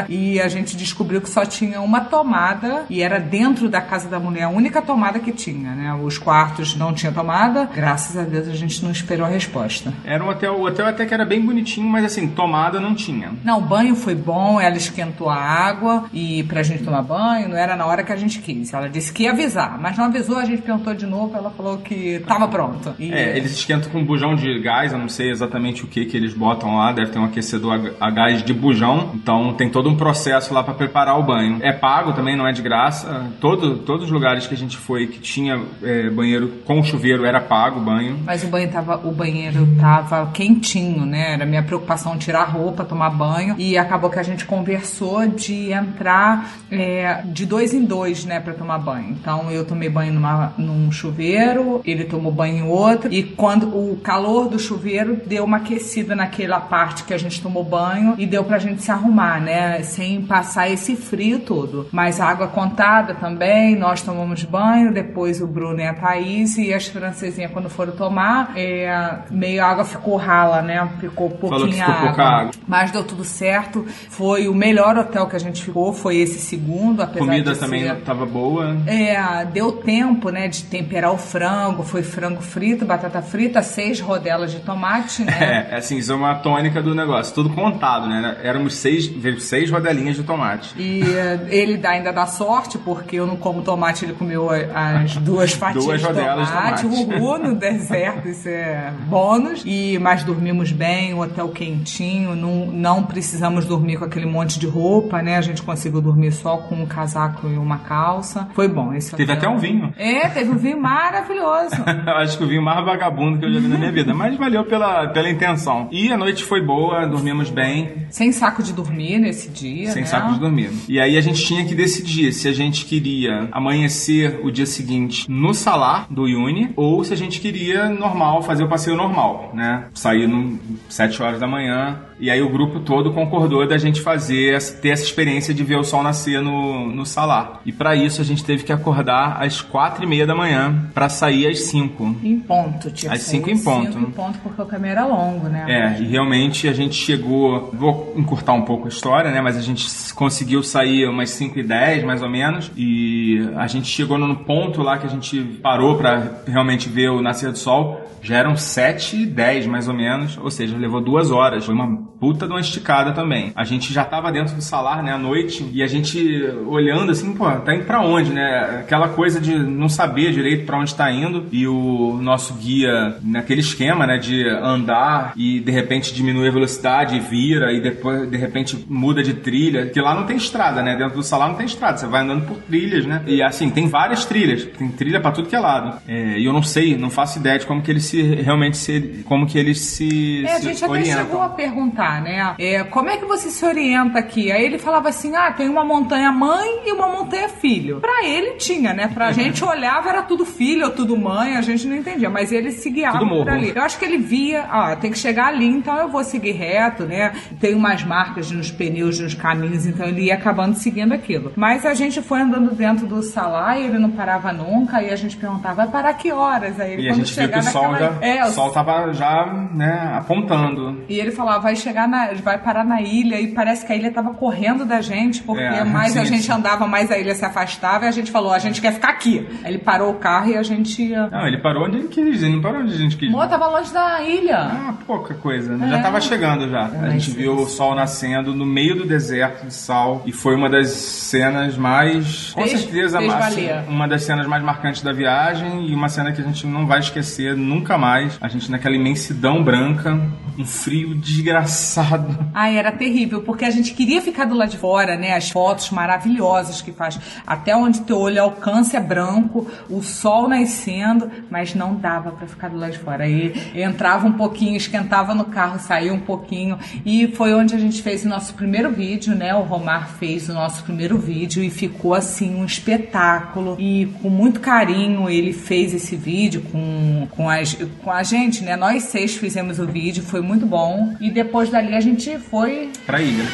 E a gente descobriu que só tinha uma tomada e era dentro da casa da mulher a única tomada que tinha, né? Os quartos não tinha tomada. Graças a Deus a gente não esperou a resposta. Era um hotel, o hotel até que era bem bonitinho, mas assim, tomada não tinha. Não, o banho foi bom, ela esquentou a água e pra gente tomar banho, não era na hora que a gente quis. Ela disse que ia avisar, mas não avisou, a gente perguntou de novo, ela falou que tava pronto. E... É, eles esquentam com um bujão de gás, eu não sei exatamente o que que eles botam lá, deve ter um aquecedor a gás de bujão, então tem todo um processo lá para preparar o banho. É pago também, não é de graça. Todo, todos os lugares que a gente foi que tinha é, banheiro com chuveiro era pago o banho. Mas o banho tava, o banheiro tava quentinho, né? Era minha preocupação tirar roupa, tomar banho e acabou que a gente conversou de entrar é, de dois em dois, né, para tomar banho. Então eu tomei banho numa, num chuveiro, ele tomou banho em outro, e quando o calor do chuveiro deu uma aquecida naquela parte que a gente tomou banho e deu pra gente se arrumar, né? Sem passar esse frio todo. Mas água contada também, nós tomamos banho, depois o Bruno e a Thaís e as francesinhas quando foram tomar, é, meio água ficou rala, né? Ficou pouquinha água. pouca água. Mas deu tudo certo. Foi o melhor hotel que a gente ficou, foi esse segundo, apesar Comida de também ser... tava boa. É, deu tempo, né, de temperar o frango. Foi frango frito, batata frita, seis rodelas de tomate, né? É, assim, isso é uma tônica do negócio. Tudo contado, né? Éramos seis, veio seis rodelinhas de tomate. E eh, ele dá, ainda dá sorte, porque eu não como tomate, ele comeu as duas fatias Duas de tomate. tomate. Uhul, no deserto, isso é bônus. E, mas dormimos bem, o hotel quentinho, não, não precisamos dormir com aquele monte de roupa, né? A gente conseguiu dormir só com um casaco e uma calça. Foi bom esse Teve hotel. até um vinho. É, teve um vinho maravilhoso. Eu Acho que o vinho mais vagabundo que eu já vi na minha vida, mas valeu pela, pela intenção. E a noite foi boa, dormimos bem, Sem saco de dormir nesse dia, sem né? saco de dormir. E aí a gente tinha que decidir se a gente queria amanhecer o dia seguinte no salar do Uni ou se a gente queria normal, fazer o passeio normal, né? Sair no 7 horas da manhã. E aí o grupo todo concordou da gente fazer, ter essa experiência de ver o sol nascer no, no salar. E para isso a gente teve que acordar às quatro e meia da manhã para sair às 5. Em ponto, tipo. Às cinco em ponto. Cinco em ponto, porque o caminho era longo, né? É, e realmente a gente chegou. Vou encurtar um pouco a história, né? Mas a gente conseguiu sair umas 5 e 10 mais ou menos. E a gente chegou no ponto lá que a gente parou pra realmente ver o nascer do sol. Já eram 7 e 10 mais ou menos. Ou seja, levou duas horas. Foi uma puta de uma esticada também. A gente já tava dentro do salar, né, à noite. E a gente olhando assim, pô, tá indo pra onde, né? Aquela coisa de não saber direito pra onde tá indo. E o nosso guia, naquele esquema, né, de andar e de repente diminui a velocidade e vira e depois de repente muda de trilha. Que lá não tem estrada, né? Dentro do salar não tem estrada. Você vai andando por trilhas, né? E assim, tem várias trilhas. Tem trilha pra tudo que é lado. É, e eu não sei, não faço ideia de como que eles se realmente se. como que eles se. É, a se gente até orientam. chegou a perguntar, né? É, como é que você se orienta aqui? Aí ele falava assim: ah, tem uma montanha mãe e uma montanha filho. Pra ele tinha, né? Pra gente olhava era tudo filho ou tudo mãe, a gente não entendia. Mas ele se guiava Tudo morro. por ali. Eu acho que ele via, ah, tem que chegar ali, então eu vou seguir reto, né? Tem umas marcas nos pneus, nos caminhos, então ele ia acabando seguindo aquilo. Mas a gente foi andando dentro do salar e ele não parava nunca, e a gente perguntava, vai parar que horas? Aí ele E a quando gente viu que o sol naquela- já, É, o sol tava já, né, apontando. e ele falava, vai chegar na. vai parar na ilha e parece que a ilha tava correndo da gente, porque É, mais a sim, gente sim. andava, mais a ilha se afastava e a gente falou, a gente quer ficar aqui. Aí ele parou o carro e a gente ia. Não, ele parou onde ele quis, ele não parou onde a gente quis. Pô, tava longe da ilha. Ah, pouca coisa. né? É. Já tava chegando já. a Mas gente viu o sol nascendo no meio do deserto de sal e foi uma das cenas mais, com Fez- certeza, fez valer. uma das cenas mais marcantes da viagem e uma cena que a gente não vai esquecer nunca mais. A gente naquela imensidão branca, um frio desgraçado. Ai, era terrível, porque a gente queria ficar do lado de fora, né? As fotos maravilhosas que faz. Até onde teu olho alcança é branco, o sol nascendo, mas não dava pra ficar do lado de fora. Aí entrava um pouquinho, esquentava no carro, saía um pouquinho. E foi onde a gente fez o nosso primeiro vídeo, né? O Romar fez o nosso primeiro vídeo e ficou assim um espetáculo. E com muito carinho ele fez esse vídeo com, com, as, com a gente, né? Nós seis fizemos o vídeo, foi muito bom. E depois dali a gente foi Pra ilha.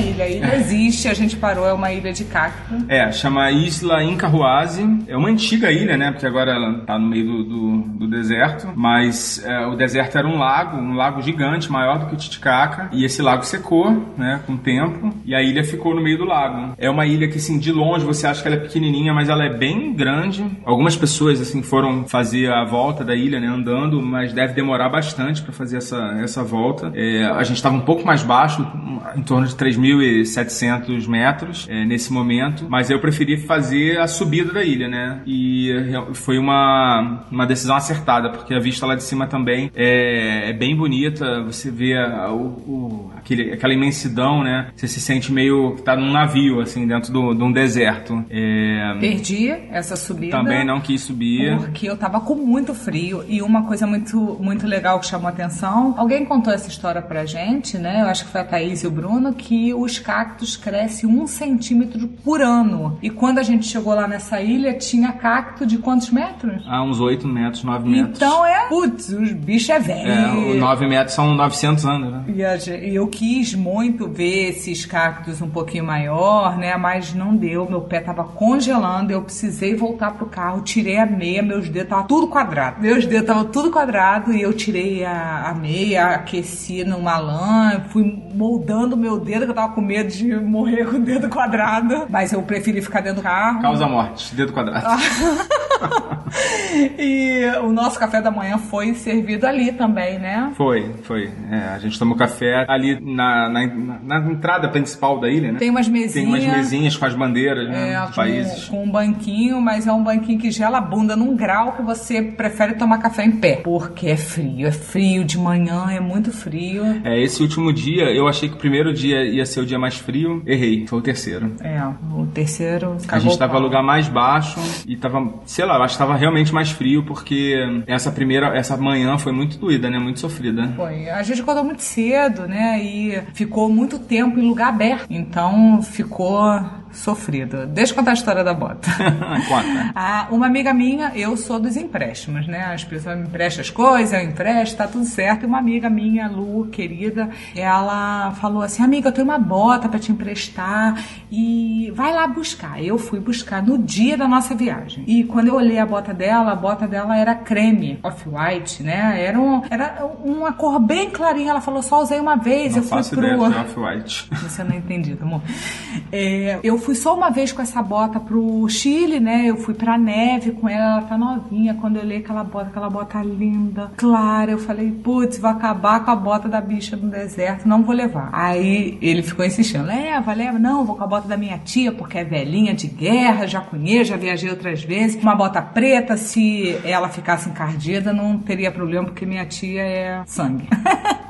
Ilha. A ilha existe, a gente parou, é uma ilha de cacto. É, chama Isla Incahuasi. É uma antiga ilha, né? Porque agora ela tá no meio do, do, do deserto. Mas é, o deserto era um lago, um lago gigante, maior do que o Titicaca. E esse lago secou, né? Com o tempo. E a ilha ficou no meio do lago. É uma ilha que, assim, de longe você acha que ela é pequenininha, mas ela é bem grande. Algumas pessoas, assim, foram fazer a volta da ilha, né? Andando, mas deve demorar bastante para fazer essa, essa volta. É, a gente estava um pouco mais baixo, em torno de 3.700 metros é, nesse momento, mas eu preferi fazer a subida da ilha, né? E foi uma, uma decisão acertada, porque a vista lá de cima também é, é bem bonita, você vê a, o, aquele, aquela imensidão, né? Você se sente meio que tá num navio, assim, dentro do, de um deserto. É, Perdi essa subida. também não quis subir. Porque eu tava com muito frio e uma coisa muito, muito legal que chamou a atenção. Alguém contou essa história pra gente, né? Eu acho que foi a Thaís e o Bruno, que os cactos crescem um centímetro por ano. E quando a gente chegou lá nessa ilha, tinha cacto de quantos metros? Ah, uns 8 metros, 9 metros. Então é. Putz, os bichos é velho. É, 9 metros são 900 anos, né? E a gen- e eu quis muito ver esses cactos um pouquinho maior, né? Mas não deu. Meu pé tava congelando. Eu precisei voltar pro carro. Tirei a meia. Meus dedos estavam tudo quadrado. Meus dedos estavam tudo quadrado. E eu tirei a, a meia, aqueci numa lã. Fui moldando meu dedo, que eu tava com medo de morrer com o dedo quadrado. Mas eu preferi ficar dentro do carro. Causa morte, dedo quadrado. e o nosso café da manhã foi servido ali também, né? Foi, foi. É, a gente tomou café ali na, na, na- entrada principal da ilha, né? Tem umas mesinhas. Tem umas mesinhas com as bandeiras, né? É, dos países. com, com um banquinho, mas é um banquinho que gela a bunda num grau que você prefere tomar café em pé. Porque é frio, é frio de manhã, é muito frio. É, esse último dia, eu achei que o primeiro dia ia ser o dia mais frio. Errei, foi o terceiro. É, o terceiro A gente tava no lugar mais baixo e tava, sei lá, eu acho que tava realmente mais frio porque essa primeira, essa manhã foi muito doída, né? Muito sofrida. Foi. A gente acordou muito cedo, né? E ficou muito tempo em lugar aberto. Então ficou sofrido. Deixa eu contar a história da bota. Conta. Ah, uma amiga minha, eu sou dos empréstimos, né? As pessoas me emprestam as coisas, eu empresto, tá tudo certo. E uma amiga minha, Lu, querida, ela falou assim: Amiga, eu tenho uma bota pra te emprestar e vai lá buscar. Eu fui buscar no dia da nossa viagem. E quando eu olhei a bota dela, a bota dela era creme, off-white, né? Era, um, era uma cor bem clarinha. Ela falou: Só usei uma vez. Não eu fui faço pro. ideia de Off-White. Você não entendeu, amor. É, eu fui só uma vez com essa bota pro Chile, né? Eu fui pra neve com ela, ela tá novinha. Quando eu olhei aquela bota, aquela bota linda, clara, eu falei, putz, vou acabar com a bota da bicha no deserto, não vou levar. Aí ele ficou insistindo, leva, leva. Não, vou com a bota da minha tia, porque é velhinha de guerra, já conheço, já viajei outras vezes. Uma bota preta, se ela ficasse encardida, não teria problema, porque minha tia é sangue.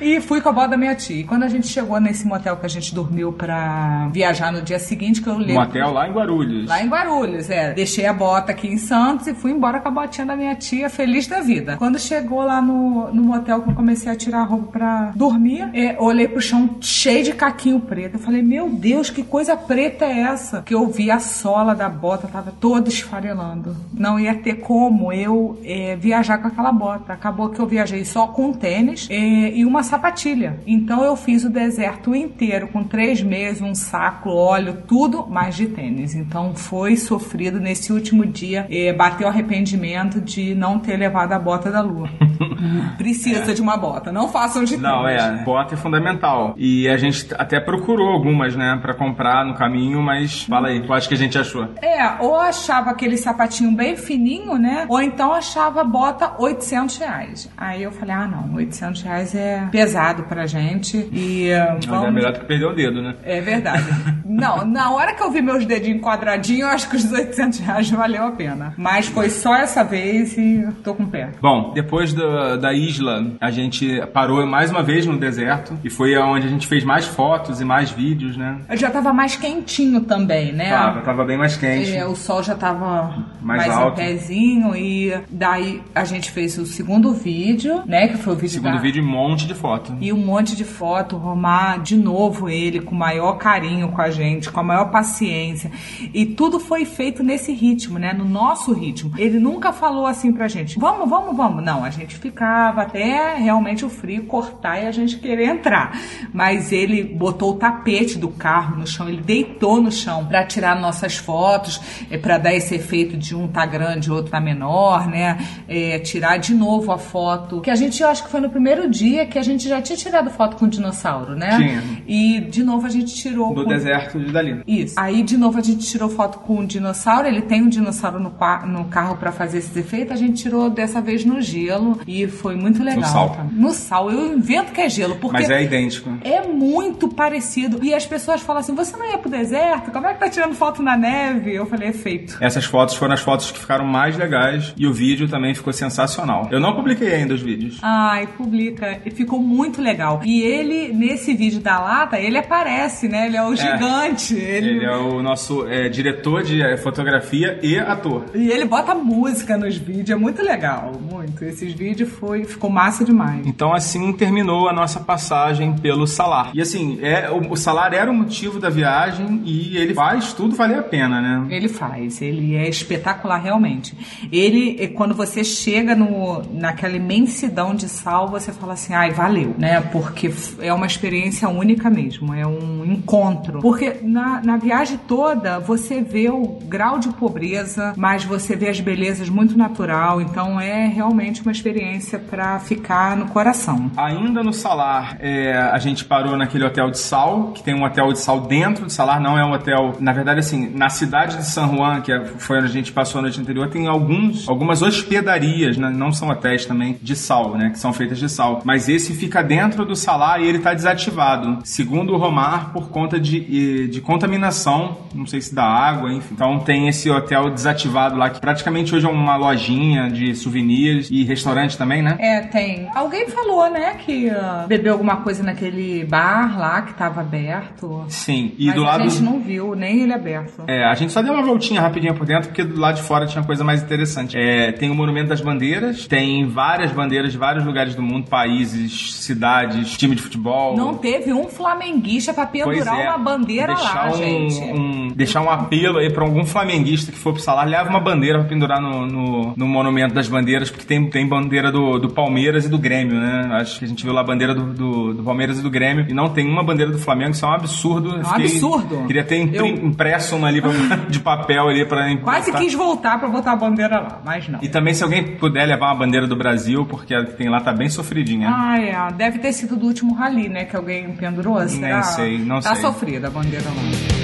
E fui com a bota da minha tia. E quando a gente chegou nesse motel que a gente dormiu pra viajar no dia seguinte, que eu Um lembro. hotel lá em Guarulhos. Lá em Guarulhos, é. Deixei a bota aqui em Santos e fui embora com a botinha da minha tia, feliz da vida. Quando chegou lá no, no motel que eu comecei a tirar a roupa pra dormir, é, olhei pro chão cheio de caquinho preto. Eu falei, meu Deus, que coisa preta é essa? Que eu vi a sola da bota, tava toda esfarelando. Não ia ter como eu é, viajar com aquela bota. Acabou que eu viajei só com tênis é, e uma sapatilha. Então eu fiz o deserto inteiro com três meses, um saco, óleo, tudo, mas de tênis. Então foi sofrido nesse último dia. É, bateu arrependimento de não ter levado a bota da lua. Precisa de uma bota. Não façam de Não, tênis. é, bota é fundamental. E a gente até procurou algumas, né, pra comprar no caminho, mas fala aí, acho que a gente achou? É, ou achava aquele sapatinho bem fininho, né? Ou então achava bota 800 reais. Aí eu falei, ah não, 800 reais é pesado pra gente. E Mas vamos... é melhor do que perder o dedo, né? É verdade. não, na hora que eu vi meus dedinhos quadradinhos, eu acho que os 800 reais valeu a pena. Mas foi só essa vez e tô com pé. Bom, depois da, da isla, a gente parou mais uma vez no deserto e foi onde a gente fez mais fotos e mais vídeos, né? Eu já tava mais quentinho também, né? Tava, tava bem mais quente. É, o sol já tava Mais mais, alto. pezinho e daí a gente fez o segundo vídeo, né? Que foi o vídeo Segundo da... vídeo, um monte de foto. E um monte de foto, Romar de novo ele com o maior carinho com a gente, com a maior paciência. E tudo foi feito nesse ritmo, né? No nosso ritmo. Ele nunca falou assim pra gente, vamos, vamos, vamos. Não, a gente ficava até realmente o frio cortar e a gente querer entrar. Mas ele botou o tapete do carro no chão, ele deitou no chão pra tirar nossas fotos, é, para dar esse efeito de um tá grande, outro tá menor, né? É, tirar de novo a foto. Que a gente, eu acho que foi no primeiro dia que a gente já tinha tirado foto com o dinossauro, né? Tinha. E de novo a gente tirou Do com... deserto de Dali. Isso. Aí, de novo, a gente tirou foto com o dinossauro. Ele tem um dinossauro no, no carro pra fazer esse efeito. A gente tirou dessa vez no gelo e foi muito legal. No sal. tá? No sal. Eu invento que é gelo, porque Mas é idêntico. é muito parecido. E as pessoas falam assim: você não ia pro deserto? Como é que tá tirando foto na neve? Eu falei, é feito. Essas fotos foram as fotos que ficaram mais legais e o vídeo também ficou sensacional. Eu não publiquei ainda os vídeos. Ai, publica. E ficou muito legal. E ele, nesse vídeo da lata, ele aparece, né? Ele é o gigante. Ele... Ele é o nosso é, diretor de é, fotografia e ator. E ele bota música nos vídeos, é muito legal, muito. Esses vídeos foi, ficou massa demais. Então assim terminou a nossa passagem pelo Salar. E assim, é, o, o Salar era o motivo da viagem e ele faz tudo valer a pena, né? Ele faz, ele é espetacular realmente. Ele, quando você chega no, naquela imensidão de sal, você fala assim, ai, valeu, né? Porque é uma experiência única mesmo, é um encontro. Porque na, na viagem toda, você vê o grau de pobreza, mas você vê as belezas muito natural, então é realmente uma experiência para ficar no coração. Ainda no Salar, é, a gente parou naquele hotel de sal, que tem um hotel de sal dentro do Salar, não é um hotel. Na verdade, assim, na cidade de San Juan, que é- foi onde a gente passou a noite anterior, tem alguns, algumas hospedarias, né, não são hotéis também, de sal, né? Que são feitas de sal. Mas esse fica dentro do Salar e ele tá desativado. Segundo o Romar, por conta de, de contaminação, não sei se da água, enfim. Então tem esse hotel desativado lá, que praticamente hoje é uma lojinha de souvenirs e restaurante também, né? É, tem. Alguém falou, né, que ah, bebeu alguma coisa naquele bar lá que tava aberto. Sim, e Mas do a lado. gente não viu, nem ele aberto. É, a gente só deu uma voltinha rapidinho por dentro, porque do lado de fora tinha coisa mais interessante. É, tem o Monumento das Bandeiras, tem várias bandeiras de vários lugares do mundo, países, cidades, time de futebol. Não teve um flamenguista pra pendurar é, uma bandeira deixar lá, um, gente. um- deixar um apelo aí pra algum flamenguista que for pro salário, leva uma bandeira pra pendurar no, no, no Monumento das Bandeiras, porque tem, tem bandeira do, do Palmeiras e do Grêmio, né? Acho que a gente viu lá a bandeira do, do, do Palmeiras e do Grêmio, e não tem uma bandeira do Flamengo, isso é um absurdo. É um absurdo. Queria ter Eu- impresso uma ali pra- de papel ali pra Quase quis voltar pra botar a bandeira lá, mas não. E também se alguém puder levar uma bandeira do Brasil, porque a que tem lá tá bem sofridinha. Ah, é. Deve ter sido do último rally, né? Que alguém pendurou, será? sei, não tá sei. sofrida a bandeira lá. Bom,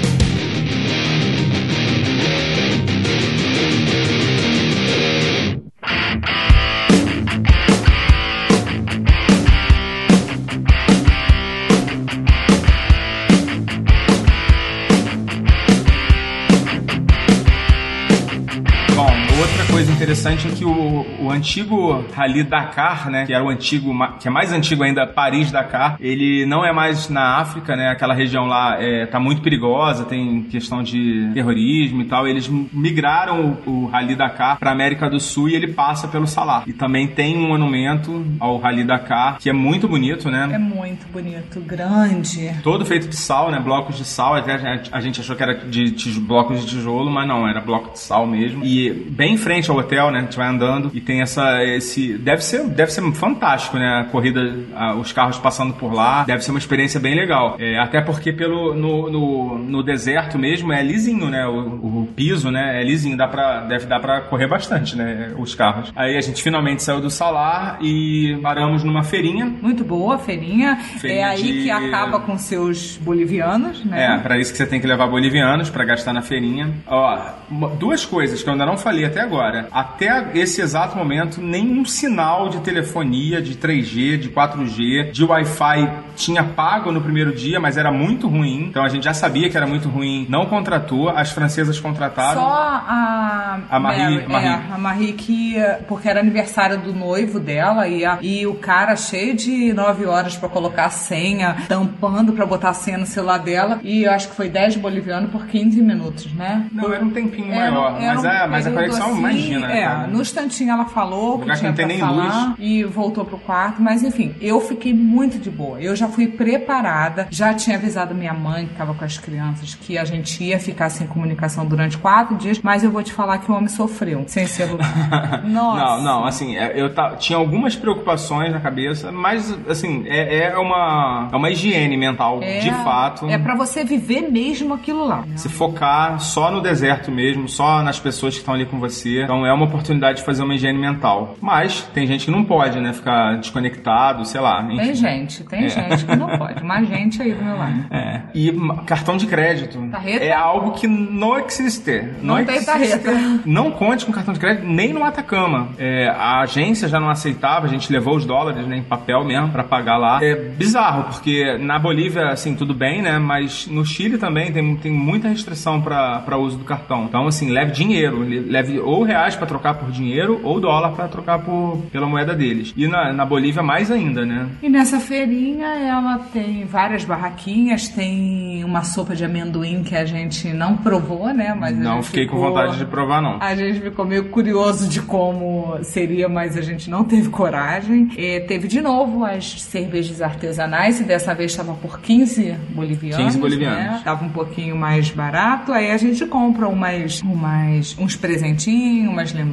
interessante é que o, o antigo Rally Dakar, né, que era o antigo, que é mais antigo ainda, Paris Dakar, ele não é mais na África, né, aquela região lá é, tá muito perigosa, tem questão de terrorismo e tal, eles migraram o, o Rally Dakar para América do Sul e ele passa pelo Salar. E também tem um monumento ao Rally Dakar, que é muito bonito, né? É muito bonito, grande. Todo feito de sal, né? Blocos de sal. Até a gente achou que era de tis- blocos de tijolo, mas não, era bloco de sal mesmo. E bem em frente ao hotel, né? A gente vai andando e tem essa. Esse. Deve ser, deve ser fantástico, né? A corrida, a- os carros passando por lá. Deve ser uma experiência bem legal. É, até porque pelo, no, no, no deserto mesmo é lisinho, né? O, o piso, né? É lisinho. Dá pra, deve dar pra correr bastante, né? Os carros. Aí a gente finalmente saiu do salar e paramos numa feirinha. Muito boa, feirinha. Feirinha é aí de- que acaba com seus bolivianos, né? É, pra isso que você tem que levar bolivianos pra gastar na feirinha. Ó, duas coisas que eu ainda não falei até agora. Até esse exato momento, nenhum sinal de telefonia, de 3G, de 4G, de Wi-Fi tinha pago no primeiro dia, mas era muito ruim. Então a gente já sabia que era muito ruim, não contratou. As francesas contrataram. Só a, A Marie- Mary, Marie. É, a Marie que porque era aniversário do noivo dela e, a- e o cara cheio de 9 horas pra colocar a senha, tampando pra botar a senha no celular dela e eu acho que foi 10 bolivianos por 15 minutos, né? Não, era um tempinho Era- maior. era mas, um é, mas a conexão, assim, imagina. É, cara. no instantinho ela falou que Lugar que tinha não tem falar luz. e voltou pro quarto, mas enfim, eu fiquei muito de boa. Eu já fui preparada, já tinha avisado minha mãe que tava com as crianças que a gente ia ficar sem comunicação durante quatro dias, mas eu vou te falar que o homem sofreu sem celular. Nossa. Não, não, assim, é, eu tinha algumas preocupações na cabeça, mas, assim, é, é uma, é uma higiene mental, É, de fato. É pra você viver mesmo aquilo lá. Se focar só no deserto mesmo, só nas pessoas que estão ali com você. Então é uma oportunidade de fazer uma higiene mental. Mas tem gente que não pode, né? Ficar desconectado, sei lá. enfim. Tem gente, tem gente que não pode. Mas gente aí do meu lado. É. E cartão de crédito Tarreta? é algo que não existe. Não tem existe. tarreta. Não conte com cartão de crédito nem no Atacama. É, a agência já não aceitava, a gente levou os dólares né, em papel mesmo pra pagar lá. É bizarro, porque na Bolívia, assim, tudo bem, né? Mas no Chile também tem, tem muita restrição pra uso do cartão. Então, assim, leve dinheiro. Leve ou reais pra trocar por dinheiro ou dólar pra trocar por, pela moeda deles. E na, na Bolívia mais ainda, né? E nessa feirinha ela tem várias barraquinhas, tem uma sopa de amendoim que a gente não provou, né? Mas Não fiquei com ficou- vontade de provar, não. A gente ficou meio curioso de como seria, mas a gente não teve coragem. E teve de novo as cervejas artesanais, e dessa vez estava por 15 bolivianos. 15 bolivianos. Né? Tava um pouquinho mais barato. Aí a gente compra umas, umas, uns presentinhos, umas lembranças.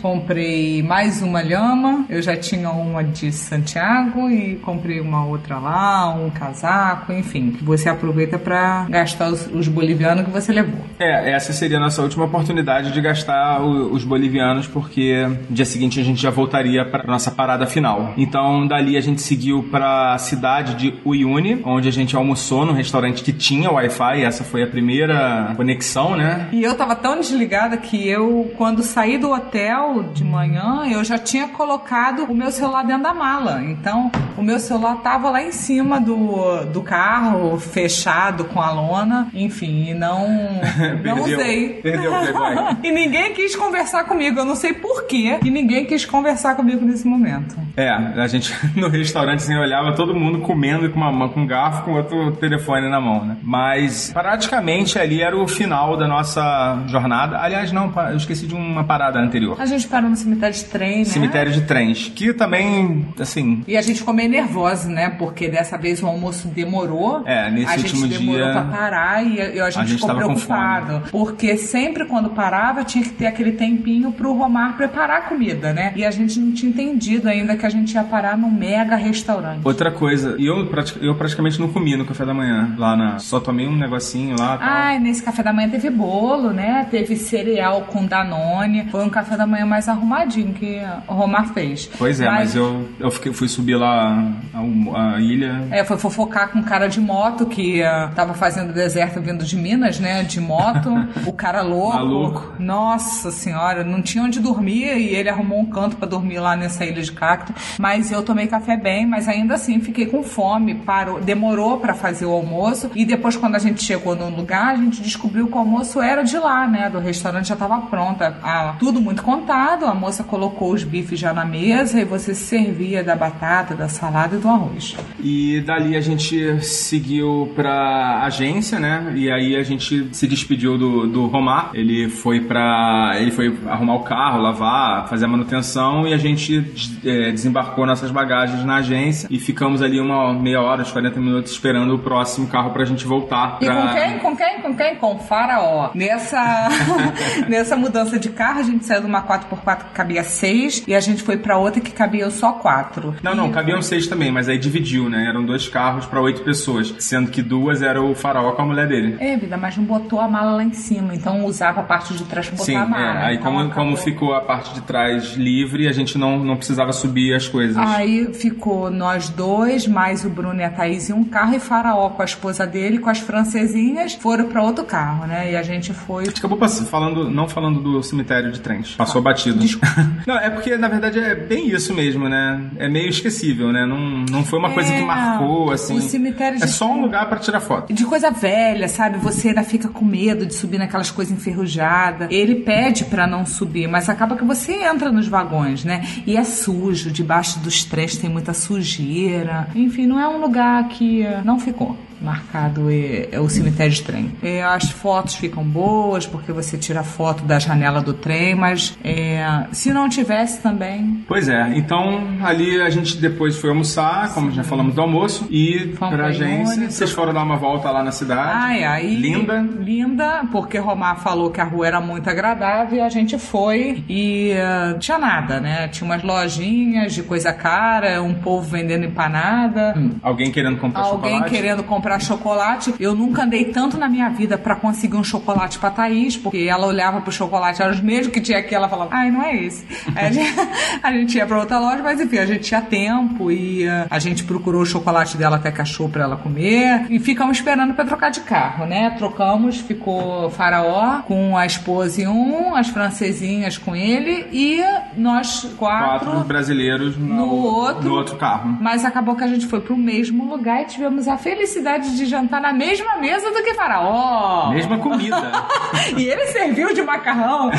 Comprei mais uma lhama. Eu já tinha uma de Santiago e comprei uma outra lá, um casaco, enfim. Você aproveita para gastar os, os bolivianos que você levou. É, essa seria a nossa última oportunidade de gastar o- os bolivianos, porque no dia seguinte a gente já voltaria para nossa parada final. Então, dali a gente seguiu para a cidade de Uyuni, onde a gente almoçou num restaurante que tinha Wi-Fi. Essa foi a primeira conexão, né? E eu tava tão desligada que eu, quando saí do hotel de manhã, eu já tinha colocado o meu celular dentro da mala. Então, o meu celular tava lá em cima do, do carro, fechado com a lona. Enfim, e não, não usei. Perdeu o Playboy. e ninguém quis conversar comigo. Eu não sei porquê. E ninguém quis conversar comigo nesse momento. É, a gente no restaurante assim, olhava todo mundo comendo com uma mão, com um garfo, com outro telefone na mão, né? Mas praticamente ali era o final da nossa jornada. Aliás, não, eu esqueci de uma parada anterior. A gente parou no cemitério de trem, né? Cemitério de trens, que também, assim, E a gente ficou meio nervosa, né? Porque dessa vez o almoço demorou. É, nesse a gente último demorou dia, pra parar e a, e a gente gente ficou preocupado. Porque sempre quando parava tinha que ter aquele tempinho pro Romar preparar a comida, né? E a gente não tinha entendido ainda que a gente ia parar num mega restaurante. outra coisa, e eu, eu praticamente não comi no café da manhã lá na. Só tomei um negocinho lá tal. Ai, nesse café da manhã teve bolo, né? Teve cereal com Danone. Foi um café da manhã mais arrumadinho que o Romar fez. Pois é, mas, eu, eu fiquei- fui subir lá a, a ilha. É, foi fofocar com um cara de moto que ah, tava fazendo deserto vindo de Minas, né? De moto. o cara louco. Maluco. Nossa senhora, não tinha onde dormir e ele arrumou um canto pra dormir lá nessa ilha de cacto. Mas eu tomei café bem, mas ainda assim fiquei com fome. Parou, demorou pra fazer o almoço e depois quando a gente chegou no lugar, a gente descobriu que o almoço era de lá, né? Do restaurante já tava pronta. Ah, tudo muito contado. A moça colocou os bifes já na mesa e você se servia da batata, da salada e do arroz. E dali a gente seguiu pra agência, né? E aí a gente se despediu do, do Romar. Ele foi pra. Ele foi arrumar o carro, lavar, fazer a manutenção e a gente é, desembarcou nossas bagagens na agência e ficamos ali uma meia hora, uns 40 minutos esperando o próximo carro pra gente voltar E pra. com quem? Com quem? Com quem? Com o faraó. Nessa, nessa mudança de carro, gente saiu de uma 4x4 que cabia 6 e a gente foi pra outra que cabia só 4. Não, não, cabiam seis também, mas aí dividiu, né? Eram dois carros pra oito pessoas, sendo que duas era o faraó com a mulher dele. É, vida, mas não botou a mala lá em cima, então usava a parte de trás pra botar Sim, a é. mala. Aí Então como, como ficou a parte de trás livre, a gente não, não precisava subir as coisas. Aí ficou nós dois, mais o Bruno e a Thaís em um carro e Faraó com a esposa dele, com as francesinhas, foram pra outro carro, né? E a gente foi A gente acabou pass- falando, não falando do cemitério de trens. Passou batido. não, é porque, na verdade, é bem isso mesmo, né? É meio esquecível, né? Não, não foi uma coisa É, que marcou, assim. o cemitério de É só um lugar pra tirar foto. de coisa velha, sabe? Você ainda fica com medo de subir naquelas coisas enferrujadas. Ele pede pra não subir, mas acaba que você entra nos vagões, né? E é sujo, debaixo dos trens tem muita sujeira. Enfim, não é um lugar que não ficou marcado é, é o cemitério de trem. É, as fotos ficam boas porque você tira foto da janela do trem, mas é, se não tivesse também Pois é, então ali a gente depois foi almoçar, como já falamos do almoço, e Fomos pra agência. Ione, Vocês foram dar uma volta lá na cidade. Ai, aí. Linda. Linda, porque Romar falou que a rua era muito agradável e a gente foi e eh, tinha nada, né? Tinha umas lojinhas de coisa cara, um povo vendendo empanada, Alguém querendo comprar alguém chocolate. querendo comprar comprar chocolate. Eu nunca andei tanto na minha vida pra conseguir um chocolate pra Thaís, porque ela olhava pro chocolate, era os mesmos que tinha aqui, ela falava, ai, não é esse. A gente, a gente ia pra outra loja, mas enfim, a gente tinha tempo e uh, a gente procurou o chocolate dela até que achou pra ela comer e ficamos esperando pra trocar de carro, né? Trocamos, ficou Faraó com a esposa em um, as francesinhas com ele e nós quatro, Quatro brasileiros no, no outro. no outro carro. Mas acabou que a gente foi pro mesmo lugar e tivemos a felicidade de jantar na mesma mesa do que Faraó. Mesma comida. E ele serviu de macarrão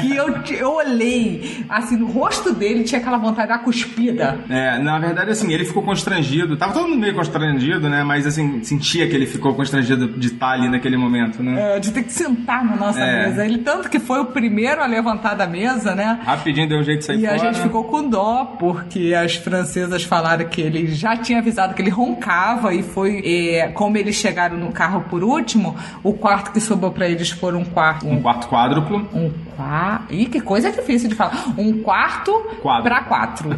que eu, eu olhei, assim, no rosto dele tinha aquela vontade da cuspida. É, na verdade, assim, ele ficou constrangido. Tava todo mundo meio constrangido, né? Mas, assim, sentia que ele ficou constrangido de estar ali naquele momento, né? É, de ter que sentar na nossa É. mesa. Ele tanto que foi o primeiro a levantar da mesa, né? Rapidinho deu um jeito de sair E fora. a gente ficou com dó, porque as francesas falaram que ele já tinha avisado que ele roncava e foi. é, como eles chegaram no carro por último, o quarto que sobrou pra eles foi um quarto. Um quarto quádruplo. Um quarto. Ih, que coisa difícil de falar. Um quarto pra quatro.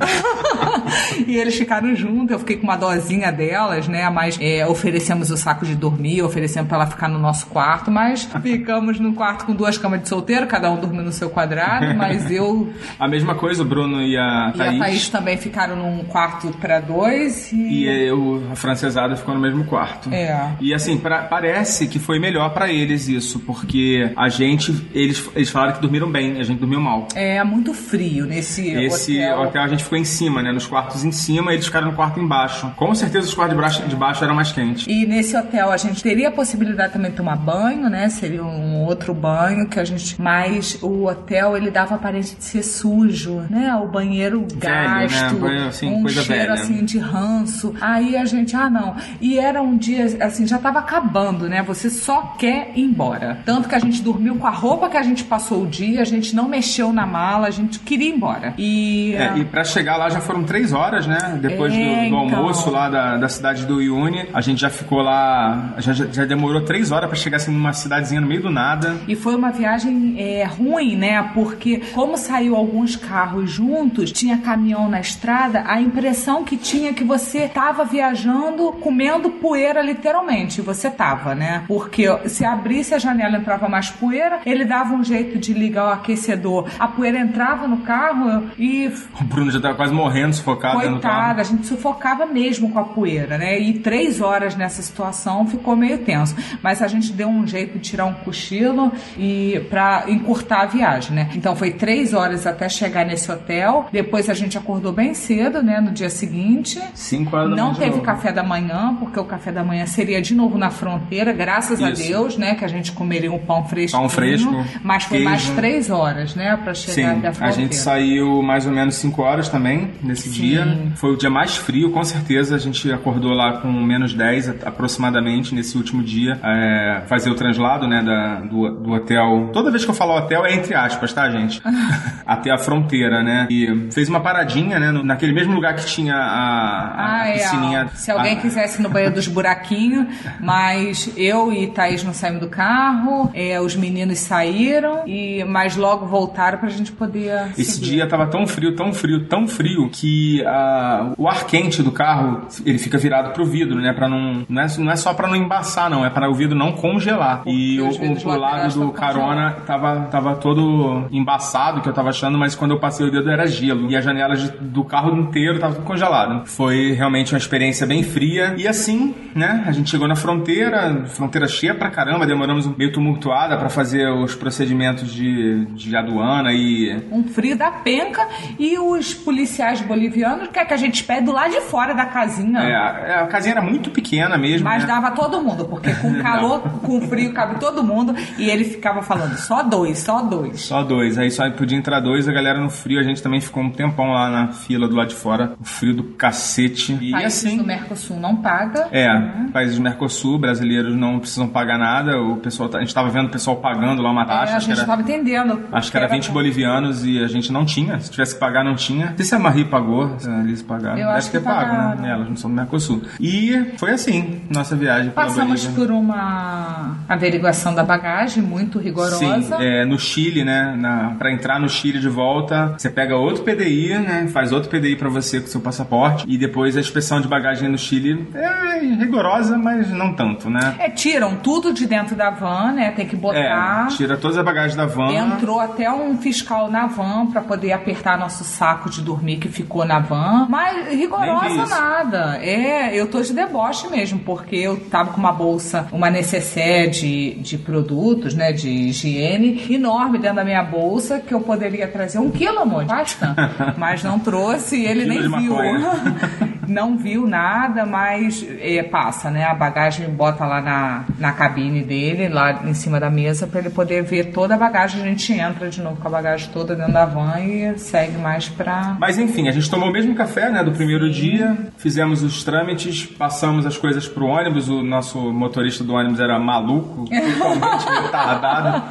e eles ficaram juntos, eu fiquei com uma dozinha delas, né? Mas é, oferecemos o saco de dormir, oferecemos pra ela ficar no nosso quarto, mas ficamos no quarto com duas camas de solteiro, cada um dormindo no seu quadrado, mas eu A mesma coisa, o Bruno e a e Thaís. a Thaís também ficaram num quarto pra dois e. E eu, a francesada ficou no mesmo quarto. É. E assim, pra- parece que foi melhor pra eles isso, porque a gente, eles, eles falaram que dormiram bem, a gente dormiu mal. É muito frio nesse Esse hotel. hotel. a gente ficou em cima, né? Nos quartos em cima, eles ficaram no quarto embaixo. Com certeza os quartos de baixo, de baixo eram mais quentes. E nesse hotel a gente teria a possibilidade também de tomar banho, né? Seria um outro banho que a gente. Mas o hotel ele dava aparência de ser sujo, né? O banheiro né? gasto, Banheiro, assim, um cheiro velha. assim de ranço. Aí a gente, ah não. E era um dia assim, já tava acabando, né? Você só quer ir embora. Tanto que a gente dormiu com a roupa que a gente passou o dia, a gente não mexeu na mala, a gente queria ir embora. E, É, e pra chegar lá já foram três horas, né? Depois É, do, do então. almoço lá da, da cidade do Iune, a gente já ficou lá, já, já, demorou três horas pra chegar assim numa cidadezinha no meio do nada. E foi uma viagem é, ruim, né? Porque como saiu alguns carros juntos, tinha caminhão na estrada, a impressão que tinha é que você tava viajando comendo poeira literalmente. E Você tava, né? Porque se abrisse a janela entrava mais poeira, ele dava um jeito de ligar o aquecedor. A poeira entrava no carro e O Bruno já tava quase morrendo, sufocado. Coitada, a gente sufocava mesmo com a poeira, né? E três horas nessa situação ficou meio tenso. Mas a gente deu um jeito de tirar um cochilo e para encurtar a viagem, né? Então foi três horas até chegar nesse hotel. Depois a gente acordou bem cedo, né? No dia seguinte. Cinco horas da Não manhã de teve novo. café da manhã, porque o café da manhã seria de novo na fronteira, graças a Isso. Deus, né? Que a gente comeria um pão fresco. Pão fresco, Mas foi mais queijo. três horas, né? Pra chegar Sim, até a a fronteira. gente saiu mais ou menos 5 horas também nesse Sim. dia. Foi o dia mais frio, com certeza. A gente acordou lá com menos 10 a- aproximadamente nesse último dia. É, fazer o translado, né, da, do, do hotel. Toda vez que eu falo hotel é entre aspas, tá, gente? Até a fronteira, né? E fez uma paradinha, né, naquele mesmo lugar que tinha a, a Ah, é. piscininha. ó. Se alguém a- quisesse no banheiro dos buraquinhos, mas eu e Thaís não saímos do carro, é, os meninos saíram, e mas logo voltaram pra gente poder. Esse seguir. dia tava tão frio, tão frio, tão frio que ah, o ar quente do carro ele fica virado pro vidro, né? Para não não é, não é só pra não embaçar, não, é para o vidro não congelar. e o, o, lado do carona tava, tava todo embaçado, que eu tava achando, mas quando eu passei o dedo era gelo e as janelas do carro inteiro tava tudo congelado. Foi realmente uma experiência bem fria e assim, né? A gente chegou na fronteira, fronteira cheia pra caramba, demoramos um meio tumultuada pra fazer os procedimentos de, de aduana e Um frio da penca e os policiais bolivianos quer que a gente do lado de fora da casinha. É, a, a casinha era muito pequena mesmo. Mas né? dava todo mundo, porque com calor, com frio, cabe todo mundo. E ele ficava falando, só dois, só dois. Só dois, aí só podia entrar dois, a galera no frio, a gente também ficou um tempão lá na fila do lado de fora, o frio do cacete. E Países assim. do Mercosul não paga. É, países do Mercosul, brasileiros não precisam pagar nada, o pessoal, tá- a gente tava vendo o pessoal pagando lá uma É, taxa, a acho que gente era, estava entendendo. acho que era 20 bolivianos e a gente não tinha, se tivesse que pagar não tinha. Sei se a Marie pagou, se a Liz pagaram, Eu deve acho ter que pago, pagaram. né? Elas não são do Mercosul. E foi assim, nossa viagem Passamos por uma averiguação da bagagem. muito rigorosa. Sim, é, no Chile, né? Na, pra entrar no Chile de volta, você pega outro PDI, né? Faz outro PDI pra você com seu passaporte. E depois a inspeção de bagagem no Chile é rigorosa, mas não tanto, né? É, tiram tudo de dentro da van, né? Tem que botar. É, tira todas as bagagens da van. Entrou até um fiscal na van pra poder apertar nosso saco de dormir que ficou na van. Mas rigorosa nada. É, eu tô de deboche mesmo, porque eu tava com uma bolsa, uma necessaire de, de produtos, né? De higiene, enorme dentro da minha bolsa, que eu poderia trazer um quilo, amor, basta. Mas não trouxe e ele Quilo nem de viu. não viu nada, mas é, passa, né? A bagagem bota lá na, na cabine dele, lá em cima da mesa, pra ele poder ver toda a bagagem. A gente entra de novo com a bagagem toda dentro da van e segue mais pra. Mas enfim, a gente tomou o mesmo café, né, do primeiro dia, fizemos os trâmites, passamos as coisas pro ônibus, o nosso motorista do ônibus era maluco, totalmente retardado.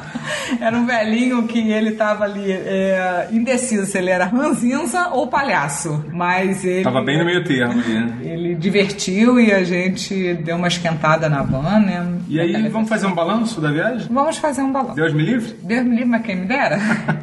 Era um velhinho que ele tava ali é, indeciso se ele era ranzinza ou palhaço. Mas ele. Tava bem no meio termo ali. Ele divertiu e a gente deu uma esquentada na van, né? E aí, vamos fazer um balanço da viagem? Vamos fazer um balão. Deus me livre? Deus me livre, mas quem me dera.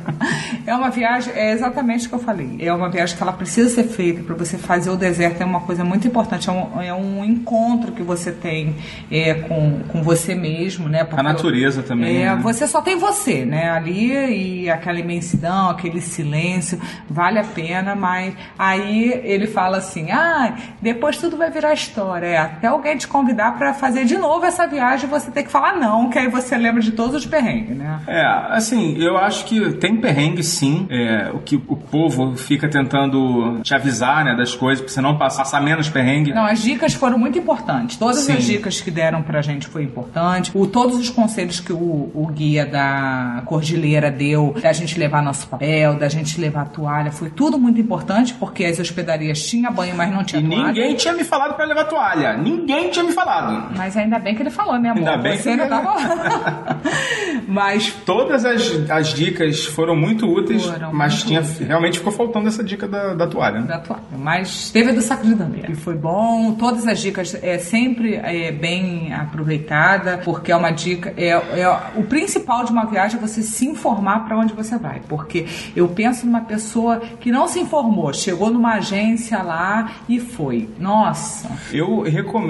É uma viagem, é exatamente o que eu falei. É uma viagem que ela precisa ser feita para você fazer o deserto. É uma coisa muito importante. É um, é um encontro que você tem é, com, com você mesmo, né? Porque A natureza também, É, né? você só tem você, né? Ali e aquela imensidão, aquele silêncio, vale a pena, mas aí ele fala assim: ah, depois tudo vai virar história. É, até alguém te convidar para fazer de novo essa viagem, você tem que falar não, que aí você lembra de todos os perrengues, né? É, assim, eu acho que tem perrengue sim. É, o que o povo fica tentando te avisar, né, das coisas, pra você não passar, passar menos perrengue. Não, as dicas foram muito importantes. Todas Sim. as dicas que deram pra gente foi importante. O, todos os conselhos que o, o guia da Cordilheira deu, da gente levar nosso papel, da gente levar toalha, foi tudo muito importante, porque as hospedarias tinham banho, mas não tinha E toalha. ninguém tinha me falado pra levar toalha. Ninguém tinha me falado. Mas ainda bem que ele falou, né, amor? Ainda bem Você que ainda ele- tava... mas Todas as, as dicas foram muito úteis, Foram mas muito tinha, úteis. realmente ficou faltando essa dica da, da toalha. da toalha. Mas teve a do saco de. E foi bom. Todas as dicas é sempre é, bem aproveitada, porque é uma dica. É, é o principal de uma viagem é você se informar para onde você vai. Porque eu penso numa pessoa que não se informou, chegou numa agência lá e foi. Nossa. Eu recomendo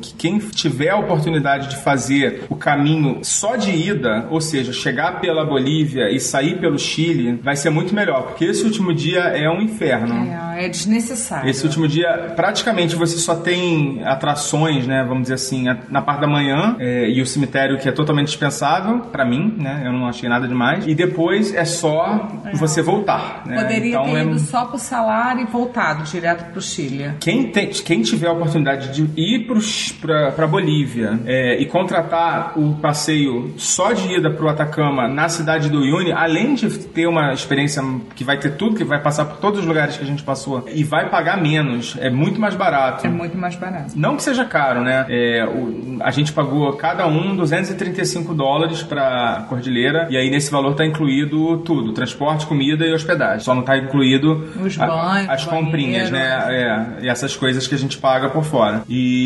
que quem tiver a oportunidade de fazer o caminho só de ida, ou seja, chegar pela Bolívia e sair pelo Chile, vai ser muito melhor, porque esse último dia é um inferno. É, é desnecessário. Esse último dia, praticamente você só tem atrações, né? Vamos dizer assim, na parte da manhã é, e o cemitério que é totalmente dispensável pra mim, né? Eu não achei nada demais. E depois é só você voltar, né? Poderia então ter é ido só pro salário e voltado direto pro Chile. quem, tem- quem tiver a oportunidade de ir para Bolívia é, e contratar o passeio só de ida para o Atacama na cidade do Uyuni, além de ter uma experiência que vai ter tudo, que vai passar por todos os lugares que a gente passou e vai pagar menos, é muito mais barato. É muito mais barato. Não que seja caro, né? É, o- a gente pagou cada um 235 dólares pra Cordilheira e aí nesse valor tá incluído tudo: transporte, comida e hospedagem. Só não tá incluído Os a- as comprinhas, banheiro. né? É, e essas coisas que a gente paga por fora. E,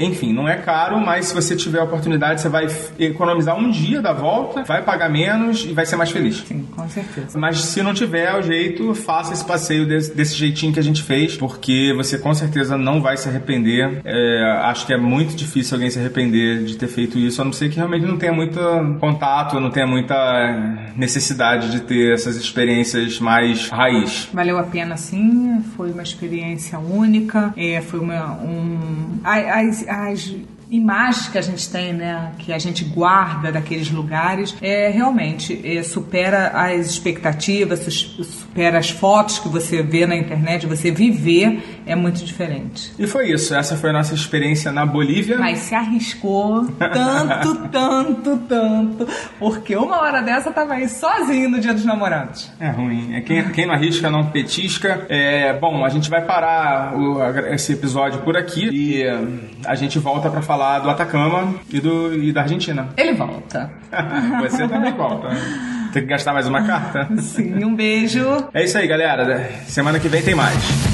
enfim, não é caro, mas se você tiver a oportunidade, você vai economizar um dia da volta, vai pagar menos e vai ser mais feliz. Sim, com certeza. Mas se não tiver o jeito, faça esse passeio desse, desse jeitinho que a gente fez, porque você com certeza não vai se arrepender. É, acho que é muito difícil alguém se arrepender de ter feito isso, a não ser que realmente não tenha muito contato, não tenha muita necessidade de ter essas experiências mais raiz. Valeu a pena, sim. Foi uma experiência única. É, foi uma, um... As, as imagens que a gente tem, né? Que a gente guarda daqueles lugares, é realmente é, supera as expectativas, supera as fotos que você vê na internet. Você viver é muito diferente. E foi isso. Essa foi a nossa experiência na Bolívia. Mas se arriscou tanto, tanto, tanto. Porque uma hora dessa tava aí sozinho no dia dos namorados. É ruim. É quem, quem não arrisca não petisca. É, bom, a gente vai parar o- esse episódio por aqui e a gente volta pra falar do Atacama e, do, e da Argentina. Ele volta. Você também volta. Tem que gastar mais uma carta? Sim, um beijo. É isso aí, galera. Semana que vem tem mais.